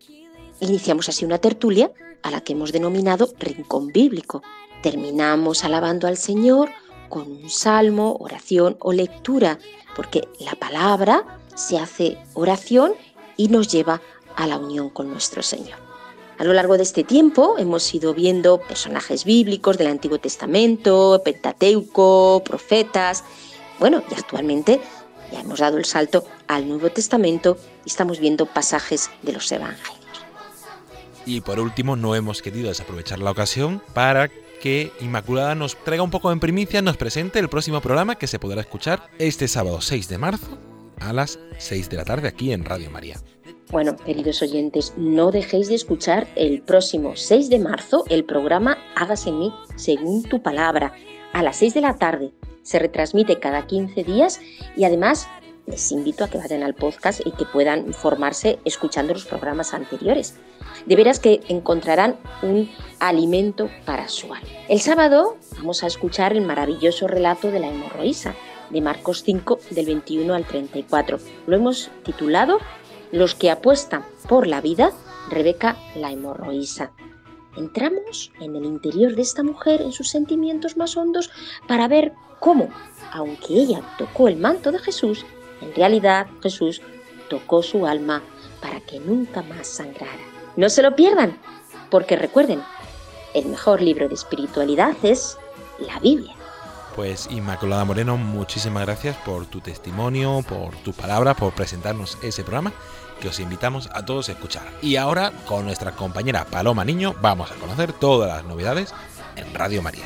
Iniciamos así una tertulia a la que hemos denominado Rincón Bíblico. Terminamos alabando al Señor con un salmo, oración o lectura, porque la palabra se hace oración y nos lleva a la unión con nuestro Señor. A lo largo de este tiempo hemos ido viendo personajes bíblicos del Antiguo Testamento, Pentateuco, profetas. Bueno, y actualmente ya hemos dado el salto al Nuevo Testamento y estamos viendo pasajes de los Evangelios. Y por último, no hemos querido desaprovechar la ocasión para que Inmaculada nos traiga un poco en primicia, nos presente el próximo programa que se podrá escuchar este sábado 6 de marzo a las 6 de la tarde aquí en Radio María. Bueno, queridos oyentes, no dejéis de escuchar el próximo 6 de marzo el programa Hágase en mí según tu palabra a las 6 de la tarde. Se retransmite cada 15 días y además les invito a que vayan al podcast y que puedan formarse escuchando los programas anteriores. De veras que encontrarán un alimento para su alma. El sábado vamos a escuchar el maravilloso relato de la hemorroísa de Marcos 5 del 21 al 34. Lo hemos titulado Los que apuestan por la vida, Rebeca la hemorroísa. Entramos en el interior de esta mujer, en sus sentimientos más hondos, para ver cómo, aunque ella tocó el manto de Jesús, en realidad Jesús tocó su alma para que nunca más sangrara. No se lo pierdan, porque recuerden, el mejor libro de espiritualidad es la Biblia. Pues Inmaculada Moreno, muchísimas gracias por tu testimonio, por tus palabras, por presentarnos ese programa que os invitamos a todos a escuchar. Y ahora, con nuestra compañera Paloma Niño, vamos a conocer todas las novedades en Radio María.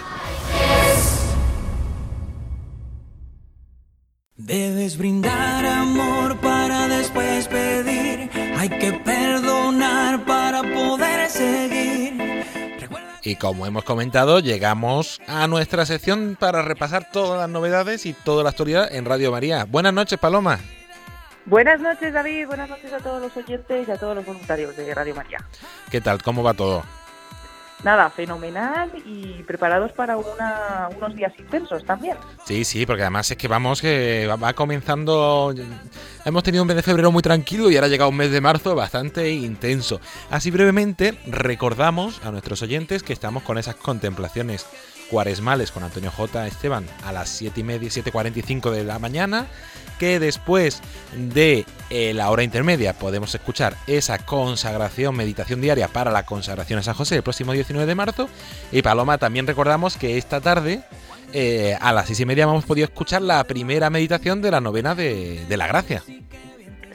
Debes brindar amor para después pedir. Hay que perdonar para poder seguir. Y como hemos comentado, llegamos a nuestra sección para repasar todas las novedades y toda la actualidad en Radio María. Buenas noches, Paloma. Buenas noches, David. Buenas noches a todos los oyentes y a todos los voluntarios de Radio María. ¿Qué tal? ¿Cómo va todo? Nada, fenomenal y preparados para unos días intensos también. Sí, sí, porque además es que vamos, que va comenzando. Hemos tenido un mes de febrero muy tranquilo y ahora ha llegado un mes de marzo bastante intenso. Así brevemente, recordamos a nuestros oyentes que estamos con esas contemplaciones cuaresmales con Antonio J. Esteban a las 7 y media, 7.45 de la mañana que después de eh, la hora intermedia podemos escuchar esa consagración, meditación diaria para la consagración a San José el próximo 19 de marzo. Y Paloma, también recordamos que esta tarde eh, a las seis y media hemos podido escuchar la primera meditación de la novena de, de la gracia.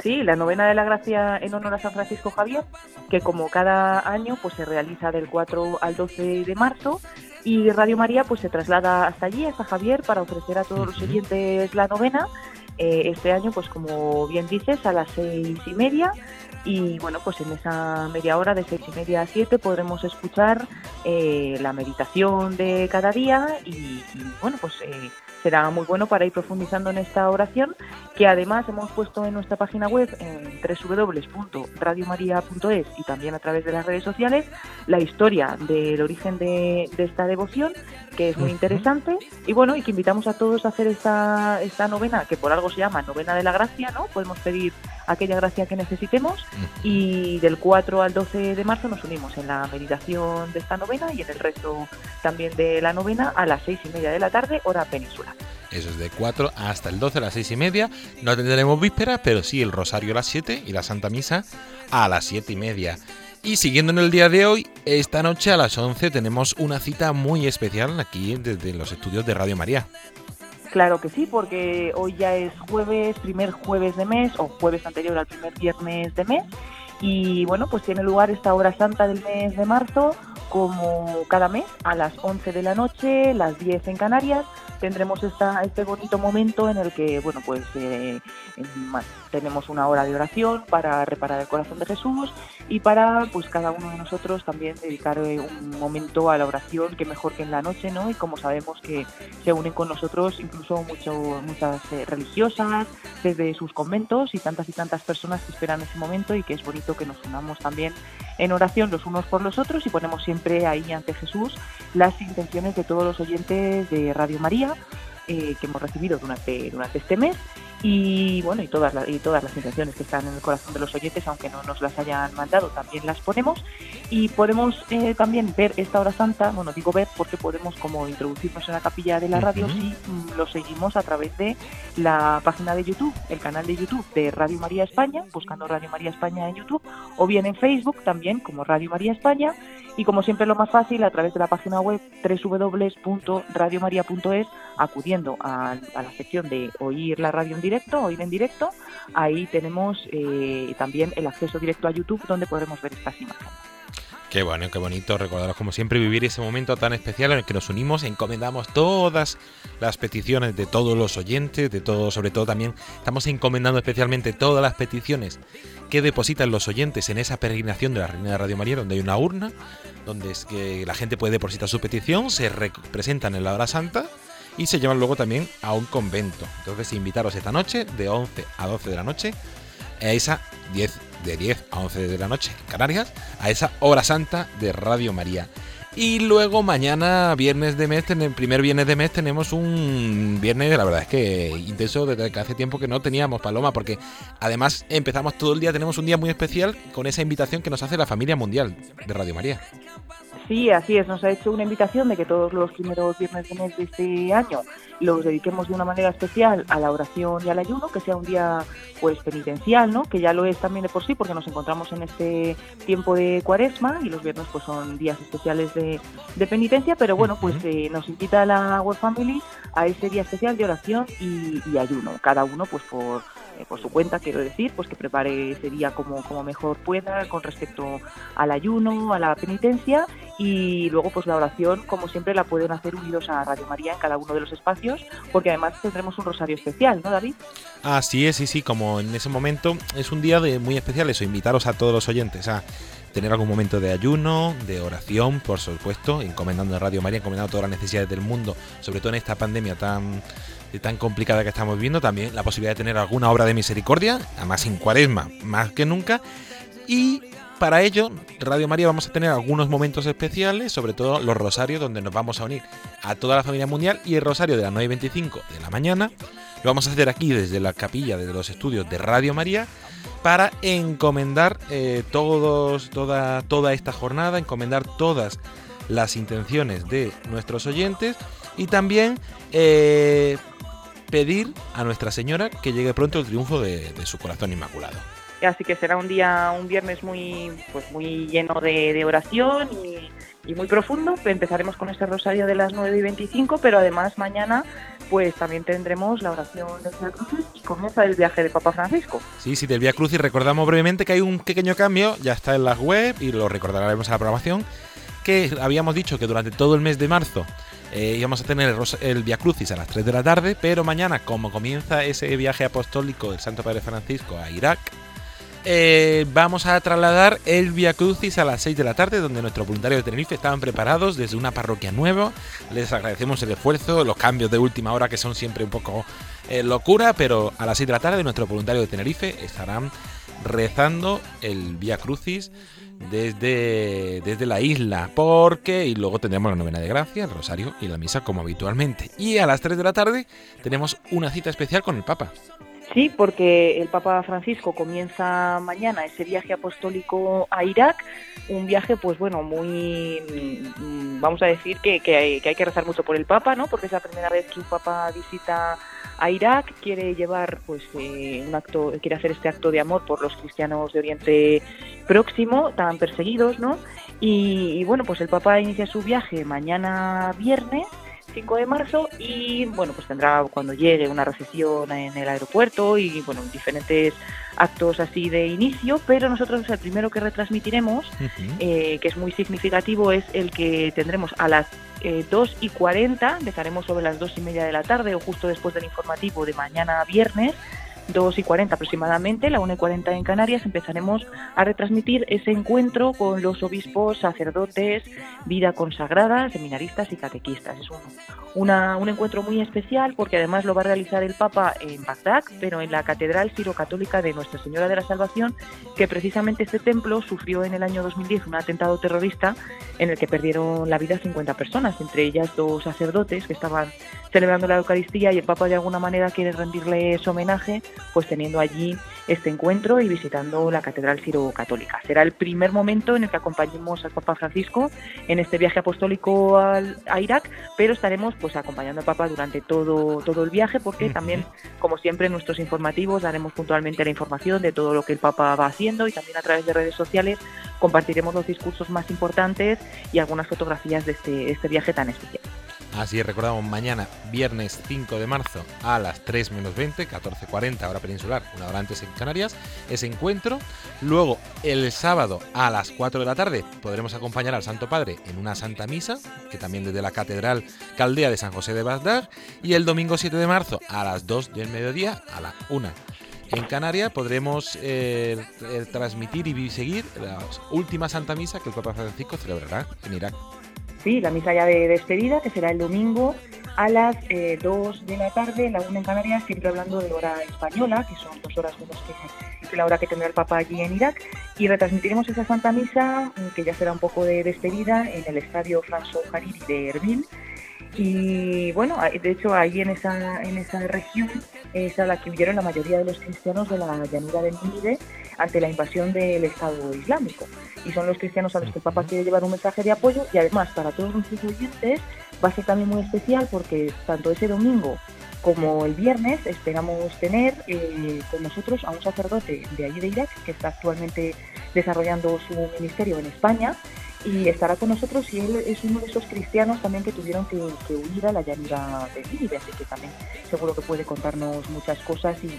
Sí, la novena de la gracia en honor a San Francisco Javier, que como cada año pues se realiza del 4 al 12 de marzo y Radio María pues se traslada hasta allí, hasta Javier, para ofrecer a todos los oyentes la novena eh, este año, pues como bien dices, a las seis y media. Y bueno, pues en esa media hora de seis y media a siete podremos escuchar eh, la meditación de cada día y, bueno, pues eh, será muy bueno para ir profundizando en esta oración que además hemos puesto en nuestra página web en www.radiomaria.es y también a través de las redes sociales la historia del origen de, de esta devoción que es muy interesante y bueno, y que invitamos a todos a hacer esta, esta novena, que por algo se llama novena de la gracia, ¿no? Podemos pedir aquella gracia que necesitemos y del 4 al 12 de marzo nos unimos en la meditación de esta novena y en el resto también de la novena a las seis y media de la tarde, hora península. Eso es de 4 hasta el 12 a las seis y media. No tendremos vísperas, pero sí el rosario a las 7 y la Santa Misa a las siete y media. Y siguiendo en el día de hoy, esta noche a las 11 tenemos una cita muy especial aquí desde los estudios de Radio María. Claro que sí, porque hoy ya es jueves, primer jueves de mes o jueves anterior al primer viernes de mes. Y bueno, pues tiene lugar esta hora santa del mes de marzo, como cada mes, a las 11 de la noche, las 10 en Canarias, tendremos esta, este bonito momento en el que, bueno, pues eh, tenemos una hora de oración para reparar el corazón de Jesús y para, pues cada uno de nosotros también dedicar eh, un momento a la oración, que mejor que en la noche, ¿no? Y como sabemos que se unen con nosotros incluso mucho, muchas eh, religiosas desde sus conventos y tantas y tantas personas que esperan ese momento y que es bonito que nos unamos también en oración los unos por los otros y ponemos siempre ahí ante Jesús las intenciones de todos los oyentes de Radio María eh, que hemos recibido durante, durante este mes y bueno y todas las, y todas las intenciones que están en el corazón de los oyentes aunque no nos las hayan mandado también las ponemos. Y podemos eh, también ver esta hora santa bueno digo ver porque podemos como introducirnos en la capilla de la radio si mm, lo seguimos a través de la página de YouTube el canal de YouTube de Radio María España buscando Radio María España en YouTube o bien en Facebook también como Radio María España y como siempre lo más fácil a través de la página web www.radiomaria.es acudiendo a, la sección de oír la radio en directo, oír en directo, ahí tenemos eh, también el acceso directo a YouTube donde podremos ver estas imágenes. Qué bueno, qué bonito recordaros como siempre vivir ese momento tan especial en el que nos unimos, encomendamos todas las peticiones de todos los oyentes, de todos, sobre todo también estamos encomendando especialmente todas las peticiones que depositan los oyentes en esa peregrinación de la Reina de Radio María, donde hay una urna, donde es que la gente puede depositar su petición, se representan en la hora santa y se llevan luego también a un convento. Entonces invitaros esta noche de 11 a 12 de la noche a esa 10 de 10 a 11 de la noche en Canarias a esa hora santa de Radio María. Y luego mañana, viernes de mes, el primer viernes de mes, tenemos un viernes, la verdad es que intenso, desde que hace tiempo que no teníamos Paloma, porque además empezamos todo el día, tenemos un día muy especial con esa invitación que nos hace la familia mundial de Radio María. Sí, así es. Nos ha hecho una invitación de que todos los primeros viernes de mes de este año los dediquemos de una manera especial a la oración y al ayuno, que sea un día pues penitencial, ¿no? Que ya lo es también de por sí, porque nos encontramos en este tiempo de cuaresma y los viernes pues son días especiales de, penitencia, pero bueno, pues eh, nos invita a la World Family a ese día especial de oración y, y ayuno, cada uno pues por eh, por su cuenta, quiero decir, pues que prepare ese día como, como mejor pueda con respecto al ayuno, a la penitencia y luego pues la oración, como siempre, la pueden hacer unidos a Radio María en cada uno de los espacios, porque además tendremos un rosario especial, ¿no, David? Así es, sí, sí, como en ese momento es un día de muy especial eso, invitaros a todos los oyentes a tener algún momento de ayuno, de oración, por supuesto, encomendando a Radio María, encomendando todas las necesidades del mundo, sobre todo en esta pandemia tan tan complicada que estamos viendo, también la posibilidad de tener alguna obra de misericordia, además en cuaresma, más que nunca. Y para ello, Radio María vamos a tener algunos momentos especiales, sobre todo los rosarios, donde nos vamos a unir a toda la familia mundial y el rosario de las 9.25 de la mañana. Lo vamos a hacer aquí desde la capilla, desde los estudios de Radio María, para encomendar eh, todos, toda, toda esta jornada, encomendar todas las intenciones de nuestros oyentes y también eh, pedir a Nuestra Señora que llegue pronto el triunfo de, su corazón inmaculado. Así que será un día, un viernes muy, pues muy lleno de, oración y, muy profundo. Empezaremos con este rosario de las 9 y 25, pero además mañana pues también tendremos la oración del Via Crucis y comienza el viaje de Papa Francisco. Sí, sí, del Via Crucis recordamos brevemente que hay un pequeño cambio, ya está en la web y lo recordaremos a la programación, que habíamos dicho que durante todo el mes de marzo eh, íbamos a tener el, el Via Crucis a las 3 de la tarde, pero mañana, como comienza ese viaje apostólico del Santo Padre Francisco a Irak, eh, vamos a trasladar el Via Crucis a las 6 de la tarde, donde nuestros voluntarios de Tenerife estaban preparados desde una parroquia nueva. Les agradecemos el esfuerzo, los cambios de última hora que son siempre un poco eh, locura, pero a las 6 de la tarde nuestros voluntarios de Tenerife estarán rezando el Via Crucis desde, desde la isla, porque y luego tendremos la novena de gracia, el rosario y la misa como habitualmente. Y a las 3 de la tarde tenemos una cita especial con el Papa. Sí, porque el Papa Francisco comienza mañana ese viaje apostólico a Irak, un viaje, pues bueno, muy, mm, vamos a decir que, que, hay, que rezar mucho por el Papa, ¿no? Porque es la primera vez que un Papa visita a Irak, quiere llevar, pues, eh, un acto, quiere hacer este acto de amor por los cristianos de Oriente Próximo, tan perseguidos, ¿no? Y bueno, pues el Papa inicia su viaje mañana viernes 5 de marzo y bueno, pues tendrá cuando llegue una recepción en el aeropuerto y bueno, diferentes actos así de inicio, pero nosotros el primero que retransmitiremos, eh, que es muy significativo, es el que tendremos a las eh, 2 y 40, empezaremos sobre las 2 y media de la tarde o justo después del informativo de mañana viernes, 2 y 40 aproximadamente, la 1 y 40 en Canarias, empezaremos a retransmitir ese encuentro con los obispos, sacerdotes, vida consagrada, seminaristas y catequistas. Es un, un encuentro muy especial porque además lo va a realizar el Papa en Bagdad, pero en la Catedral Siro-Católica de Nuestra Señora de la Salvación, que precisamente este templo sufrió en el año 2010 un atentado terrorista en el que perdieron la vida 50 personas, entre ellas dos sacerdotes que estaban celebrando la Eucaristía y el Papa de alguna manera quiere rendirles homenaje, pues teniendo allí este encuentro y visitando la Catedral Ciro-Católica. Será el primer momento en el que acompañemos al Papa Francisco en este viaje apostólico a Irak, pero estaremos pues acompañando al Papa durante todo, todo el viaje porque también, como siempre, en nuestros informativos daremos puntualmente la información de todo lo que el Papa va haciendo y también a través de redes sociales compartiremos los discursos más importantes y algunas fotografías de este, este viaje tan especial. Así recordamos mañana, viernes 5 de marzo, a las 3 menos 20, 14.40 hora peninsular, una hora antes en Canarias, ese encuentro. Luego, el sábado a las 4 de la tarde, podremos acompañar al Santo Padre en una Santa Misa, que también desde la Catedral Caldea de San José de Bagdad. Y el domingo 7 de marzo, a las 2 del mediodía, a la 1 en Canarias podremos eh, transmitir y seguir la última Santa Misa que el Papa Francisco celebrará en Irak. Sí, la misa ya de despedida, que será el domingo a las 2 eh, de la tarde, la 1 en Canarias, siempre hablando de hora española, que son dos horas menos que, la hora que tendrá el Papa allí en Irak, y retransmitiremos esa Santa Misa, que ya será un poco de despedida, en el Estadio François Hariri de Erbil, Y bueno, de hecho ahí en esa, en esa región es a la que huyeron la mayoría de los cristianos de la llanura del Nínive ante la invasión del Estado Islámico. Y son los cristianos a los que el Papa quiere llevar un mensaje de apoyo y además para todos nuestros oyentes va a ser también muy especial porque tanto ese domingo como el viernes esperamos tener eh, con nosotros a un sacerdote de allí de Irak que está actualmente desarrollando su ministerio en España y estará con nosotros y él es uno de esos cristianos también que tuvieron que, huir a la llanura de Nínive, así que también seguro que puede contarnos muchas cosas y,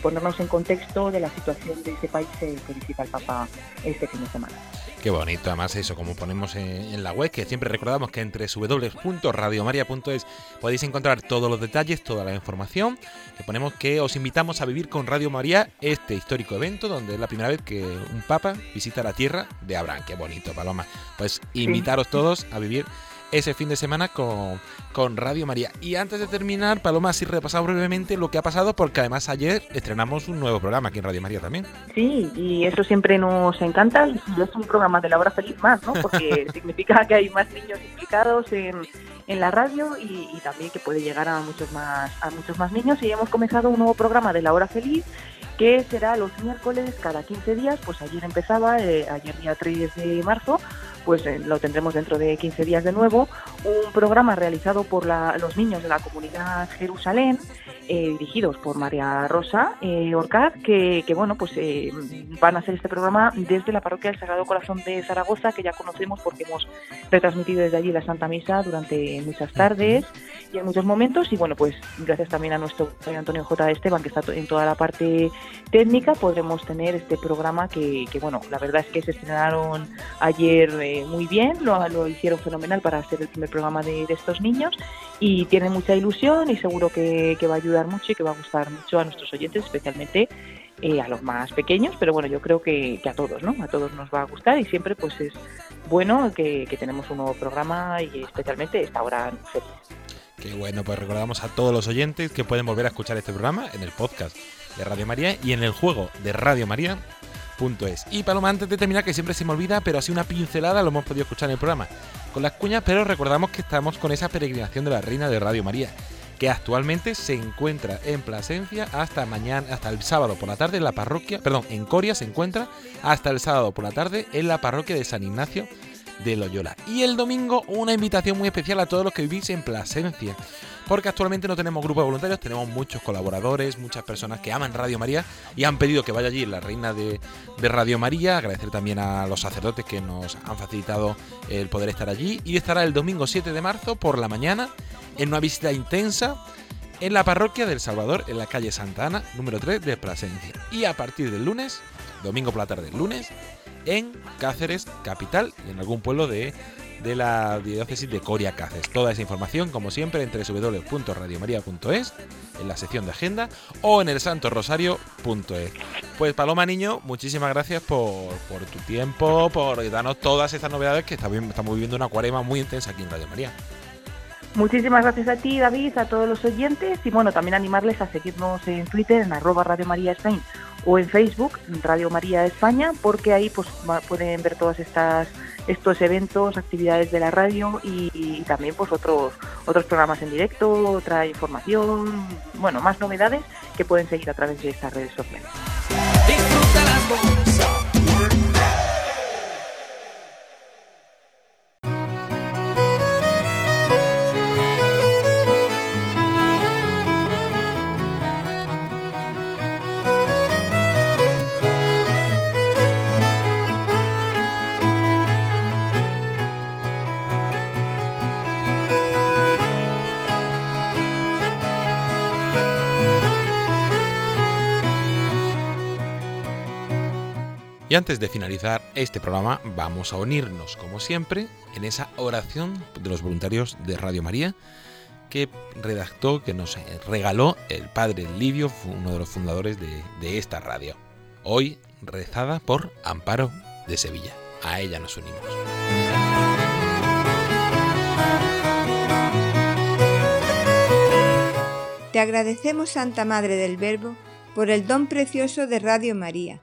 ponernos en contexto de la situación de ese país que visita el Papa este fin de semana. Qué bonito, además eso, como ponemos en, la web, que siempre recordamos que entre www.radiomaria.es podéis encontrar todos los detalles, toda la información, que ponemos que os invitamos a vivir con Radio María este histórico evento, donde es la primera vez que un papa visita la tierra de Abraham. Qué bonito, Paloma. Pues invitaros todos a vivir ese fin de semana con, con Radio María. Y antes de terminar, Paloma, sí repasado brevemente lo que ha pasado, porque además ayer estrenamos un nuevo programa aquí en Radio María también. Sí, y eso siempre nos encanta, y es un programa de la hora feliz más, ¿no? Porque [laughs] significa que hay más niños implicados en, en la radio y, y, también que puede llegar a muchos más a muchos más niños y hemos comenzado un nuevo programa de la hora feliz que será los miércoles cada 15 días, pues ayer empezaba, eh, ayer día 3 de marzo, pues eh, lo tendremos dentro de 15 días de nuevo, un programa realizado por los niños de la comunidad Jerusalén, eh, dirigidos por María Rosa eh, Orcaz, que, bueno, pues van a hacer este programa desde la parroquia del Sagrado Corazón de Zaragoza, que ya conocemos porque hemos retransmitido desde allí la Santa Misa durante muchas tardes y en muchos momentos, y bueno, pues gracias también a nuestro Antonio J. Esteban, que está en toda la parte técnica, podremos tener este programa que, bueno, la verdad es que se estrenaron ayer muy bien, lo, lo, hicieron fenomenal para ser el primer programa de, estos niños y tienen mucha ilusión y seguro que, va a ayudar mucho y que va a gustar mucho a nuestros oyentes, especialmente eh, a los más pequeños, pero bueno, yo creo que, a todos, ¿no? A todos nos va a gustar y siempre pues es bueno que, tenemos un nuevo programa y especialmente esta hora. Qué bueno, pues recordamos a todos los oyentes que pueden volver a escuchar este programa en el podcast de Radio María y en el juego de Radio María es. Y Paloma, antes de terminar, que siempre se me olvida, pero así una pincelada lo hemos podido escuchar en el programa con las cuñas, pero recordamos que estamos con esa peregrinación de la Reina de Radio María, que actualmente se encuentra en Plasencia hasta mañana, hasta el sábado por la tarde en la parroquia, perdón, en Coria se encuentra hasta el sábado por la tarde en la parroquia de San Ignacio de Loyola. Y el domingo una invitación muy especial a todos los que vivís en Plasencia porque actualmente no tenemos grupo de voluntarios, tenemos muchos colaboradores, muchas personas que aman Radio María y han pedido que vaya allí la reina de, Radio María. Agradecer también a los sacerdotes que nos han facilitado el poder estar allí. Y estará el domingo 7 de marzo por la mañana en una visita intensa en la parroquia del Salvador, en la calle Santa Ana, número 3 de Plasencia. Y a partir del lunes, domingo por la tarde, lunes, en Cáceres, capital, y en algún pueblo de de la diócesis de Coria Cáceres. Toda esa información, como siempre, en www.radiomaria.es, en la sección de agenda o en el santorosario.es. Pues Paloma Niño, muchísimas gracias por, tu tiempo, por darnos todas estas novedades que estamos viviendo una cuarema muy intensa aquí en Radio María. Muchísimas gracias a ti, David, a todos los oyentes y bueno, también animarles a seguirnos en Twitter en arroba Radio María Spain o en Facebook, Radio María España, porque ahí pues pueden ver todas estas estos eventos, actividades de la radio y, también pues otros otros programas en directo, otra información, bueno, más novedades que pueden seguir a través de estas redes sociales. Y antes de finalizar este programa, vamos a unirnos, como siempre, en esa oración de los voluntarios de Radio María que redactó, que nos regaló el padre Livio, uno de los fundadores de, esta radio. Hoy rezada por Amparo de Sevilla. A ella nos unimos. Te agradecemos, Santa Madre del Verbo, por el don precioso de Radio María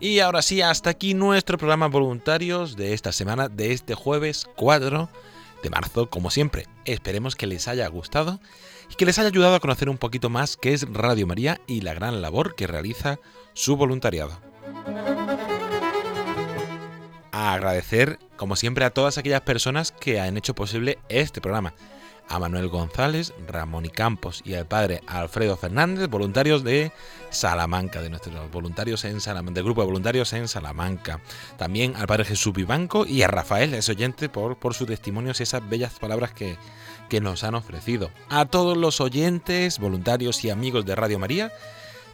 Y ahora sí, hasta aquí nuestro programa voluntarios de esta semana, de este jueves 4 de marzo, como siempre. Esperemos que les haya gustado y que les haya ayudado a conocer un poquito más qué es Radio María y la gran labor que realiza su voluntariado. Agradecer, como siempre, a todas aquellas personas que han hecho posible este programa a Manuel González, Ramón y Campos y al padre Alfredo Fernández, voluntarios de Salamanca, de nuestros voluntarios en Salamanca, del grupo de voluntarios en Salamanca. También al padre Jesús Vivanco y a Rafael, ese oyente, por, por sus testimonios y esas bellas palabras que, que nos han ofrecido. A todos los oyentes, voluntarios y amigos de Radio María,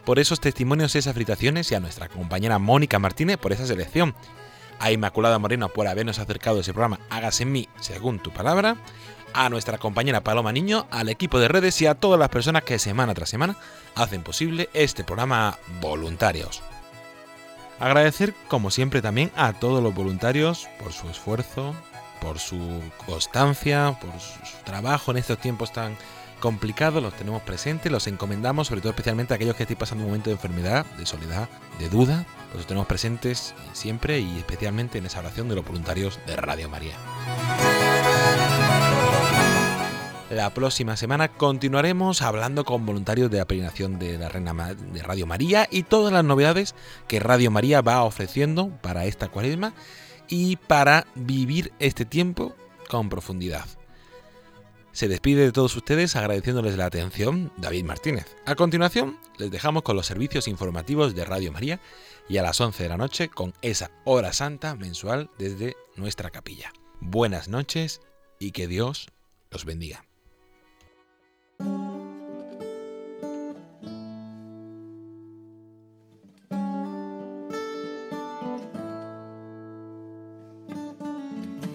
por esos testimonios y esas fritaciones y a nuestra compañera Mónica Martínez por esa selección. A Inmaculada Moreno por habernos acercado a ese programa Hágase en mí según tu palabra a nuestra compañera Paloma Niño, al equipo de redes y a todas las personas que semana tras semana hacen posible este programa Voluntarios. Agradecer, como siempre, también a todos los voluntarios por su esfuerzo, por su constancia, por su trabajo en estos tiempos tan complicados. Los tenemos presentes, los encomendamos, sobre todo especialmente a aquellos que estén pasando un momento de enfermedad, de soledad, de duda. Los tenemos presentes siempre y especialmente en esa oración de los voluntarios de Radio María. La próxima semana continuaremos hablando con voluntarios de la peregrinación de la Reina de Radio María y todas las novedades que Radio María va ofreciendo para esta cuaresma y para vivir este tiempo con profundidad. Se despide de todos ustedes agradeciéndoles la atención David Martínez. A continuación, les dejamos con los servicios informativos de Radio María y a las 11 de la noche con esa hora santa mensual desde nuestra capilla. Buenas noches y que Dios los bendiga.